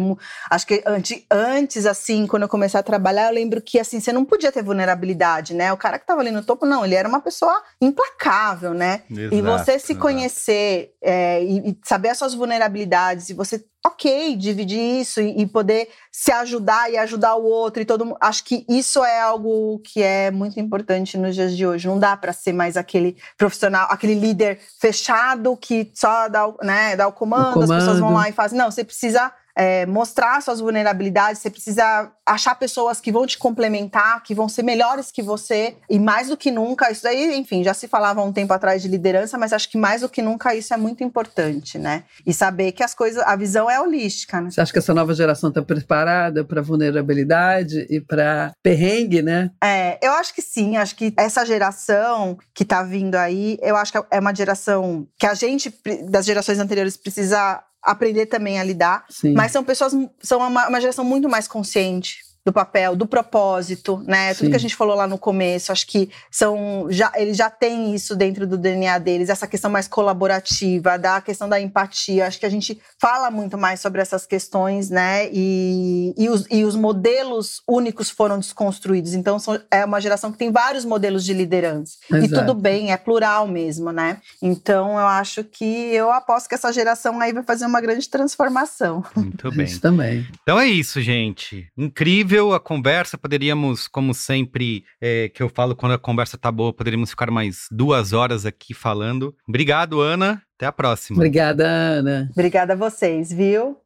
acho que antes, antes assim, quando eu comecei a trabalhar, eu lembro que assim, você não podia ter vulnerabilidade, né? O cara que tava ali no topo, não, ele era uma pessoa implacável, né? e você se exato. conhecer é, e, e saber as suas vulnerabilidades e você, ok, dividir isso e, e poder se ajudar e ajudar o outro e todo mundo. Acho que isso é algo que é muito importante nos dias de hoje. Não dá para ser mais aquele profissional, aquele líder fechado que só dá né, dá o comando, O as pessoas vão comando. lá e fazem. Não, você precisa. É, mostrar suas vulnerabilidades, você precisa achar pessoas que vão te complementar, que vão ser melhores que você, e mais do que nunca, isso daí, enfim, já se falava há um tempo atrás de liderança, mas acho que mais do que nunca isso é muito importante, né? E saber que as coisas, a visão é holística, né? Você acha que essa nova geração está preparada para vulnerabilidade e para perrengue, né? É, eu acho que sim, acho que essa geração que tá vindo aí, eu acho que é uma geração que a gente, das gerações anteriores, precisa aprender também a lidar. Sim. Mas são pessoas, são uma, uma geração muito mais consciente do papel, do propósito, né? Tudo Sim. que a gente falou lá no começo, acho que são já eles já têm isso dentro do DNA deles, essa questão mais colaborativa, da questão da empatia. Acho que a gente fala muito mais sobre essas questões, né? E, e, os, e os modelos únicos foram desconstruídos. Então são- é uma geração que tem vários modelos de liderança. E Exato. tudo bem, é plural mesmo, né? Então eu acho que eu aposto que essa geração aí vai fazer uma grande transformação. Muito *laughs* bem. Isso também. Então é isso, gente. Incrível a conversa. Poderíamos, como sempre, é, que eu falo quando a conversa tá boa, poderíamos ficar mais duas horas aqui falando. Obrigado, Ana. Até a próxima. Obrigada, Ana. Obrigada a vocês, viu?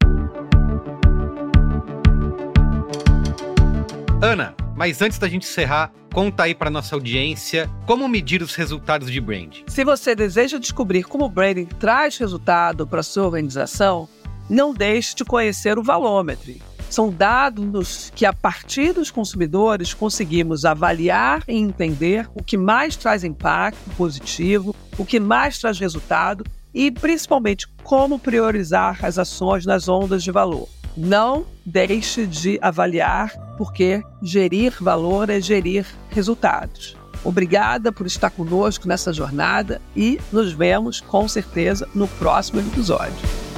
Ana, mas antes da gente encerrar, conta aí para nossa audiência como medir os resultados de brand. Se você deseja descobrir como o branding traz resultado para sua organização, não deixe de conhecer o Valômetro. São dados que, a partir dos consumidores, conseguimos avaliar e entender o que mais traz impacto positivo, o que mais traz resultado e, principalmente, como priorizar as ações nas ondas de valor. Não deixe de avaliar, porque gerir valor é gerir resultados. Obrigada por estar conosco nessa jornada e nos vemos com certeza no próximo episódio.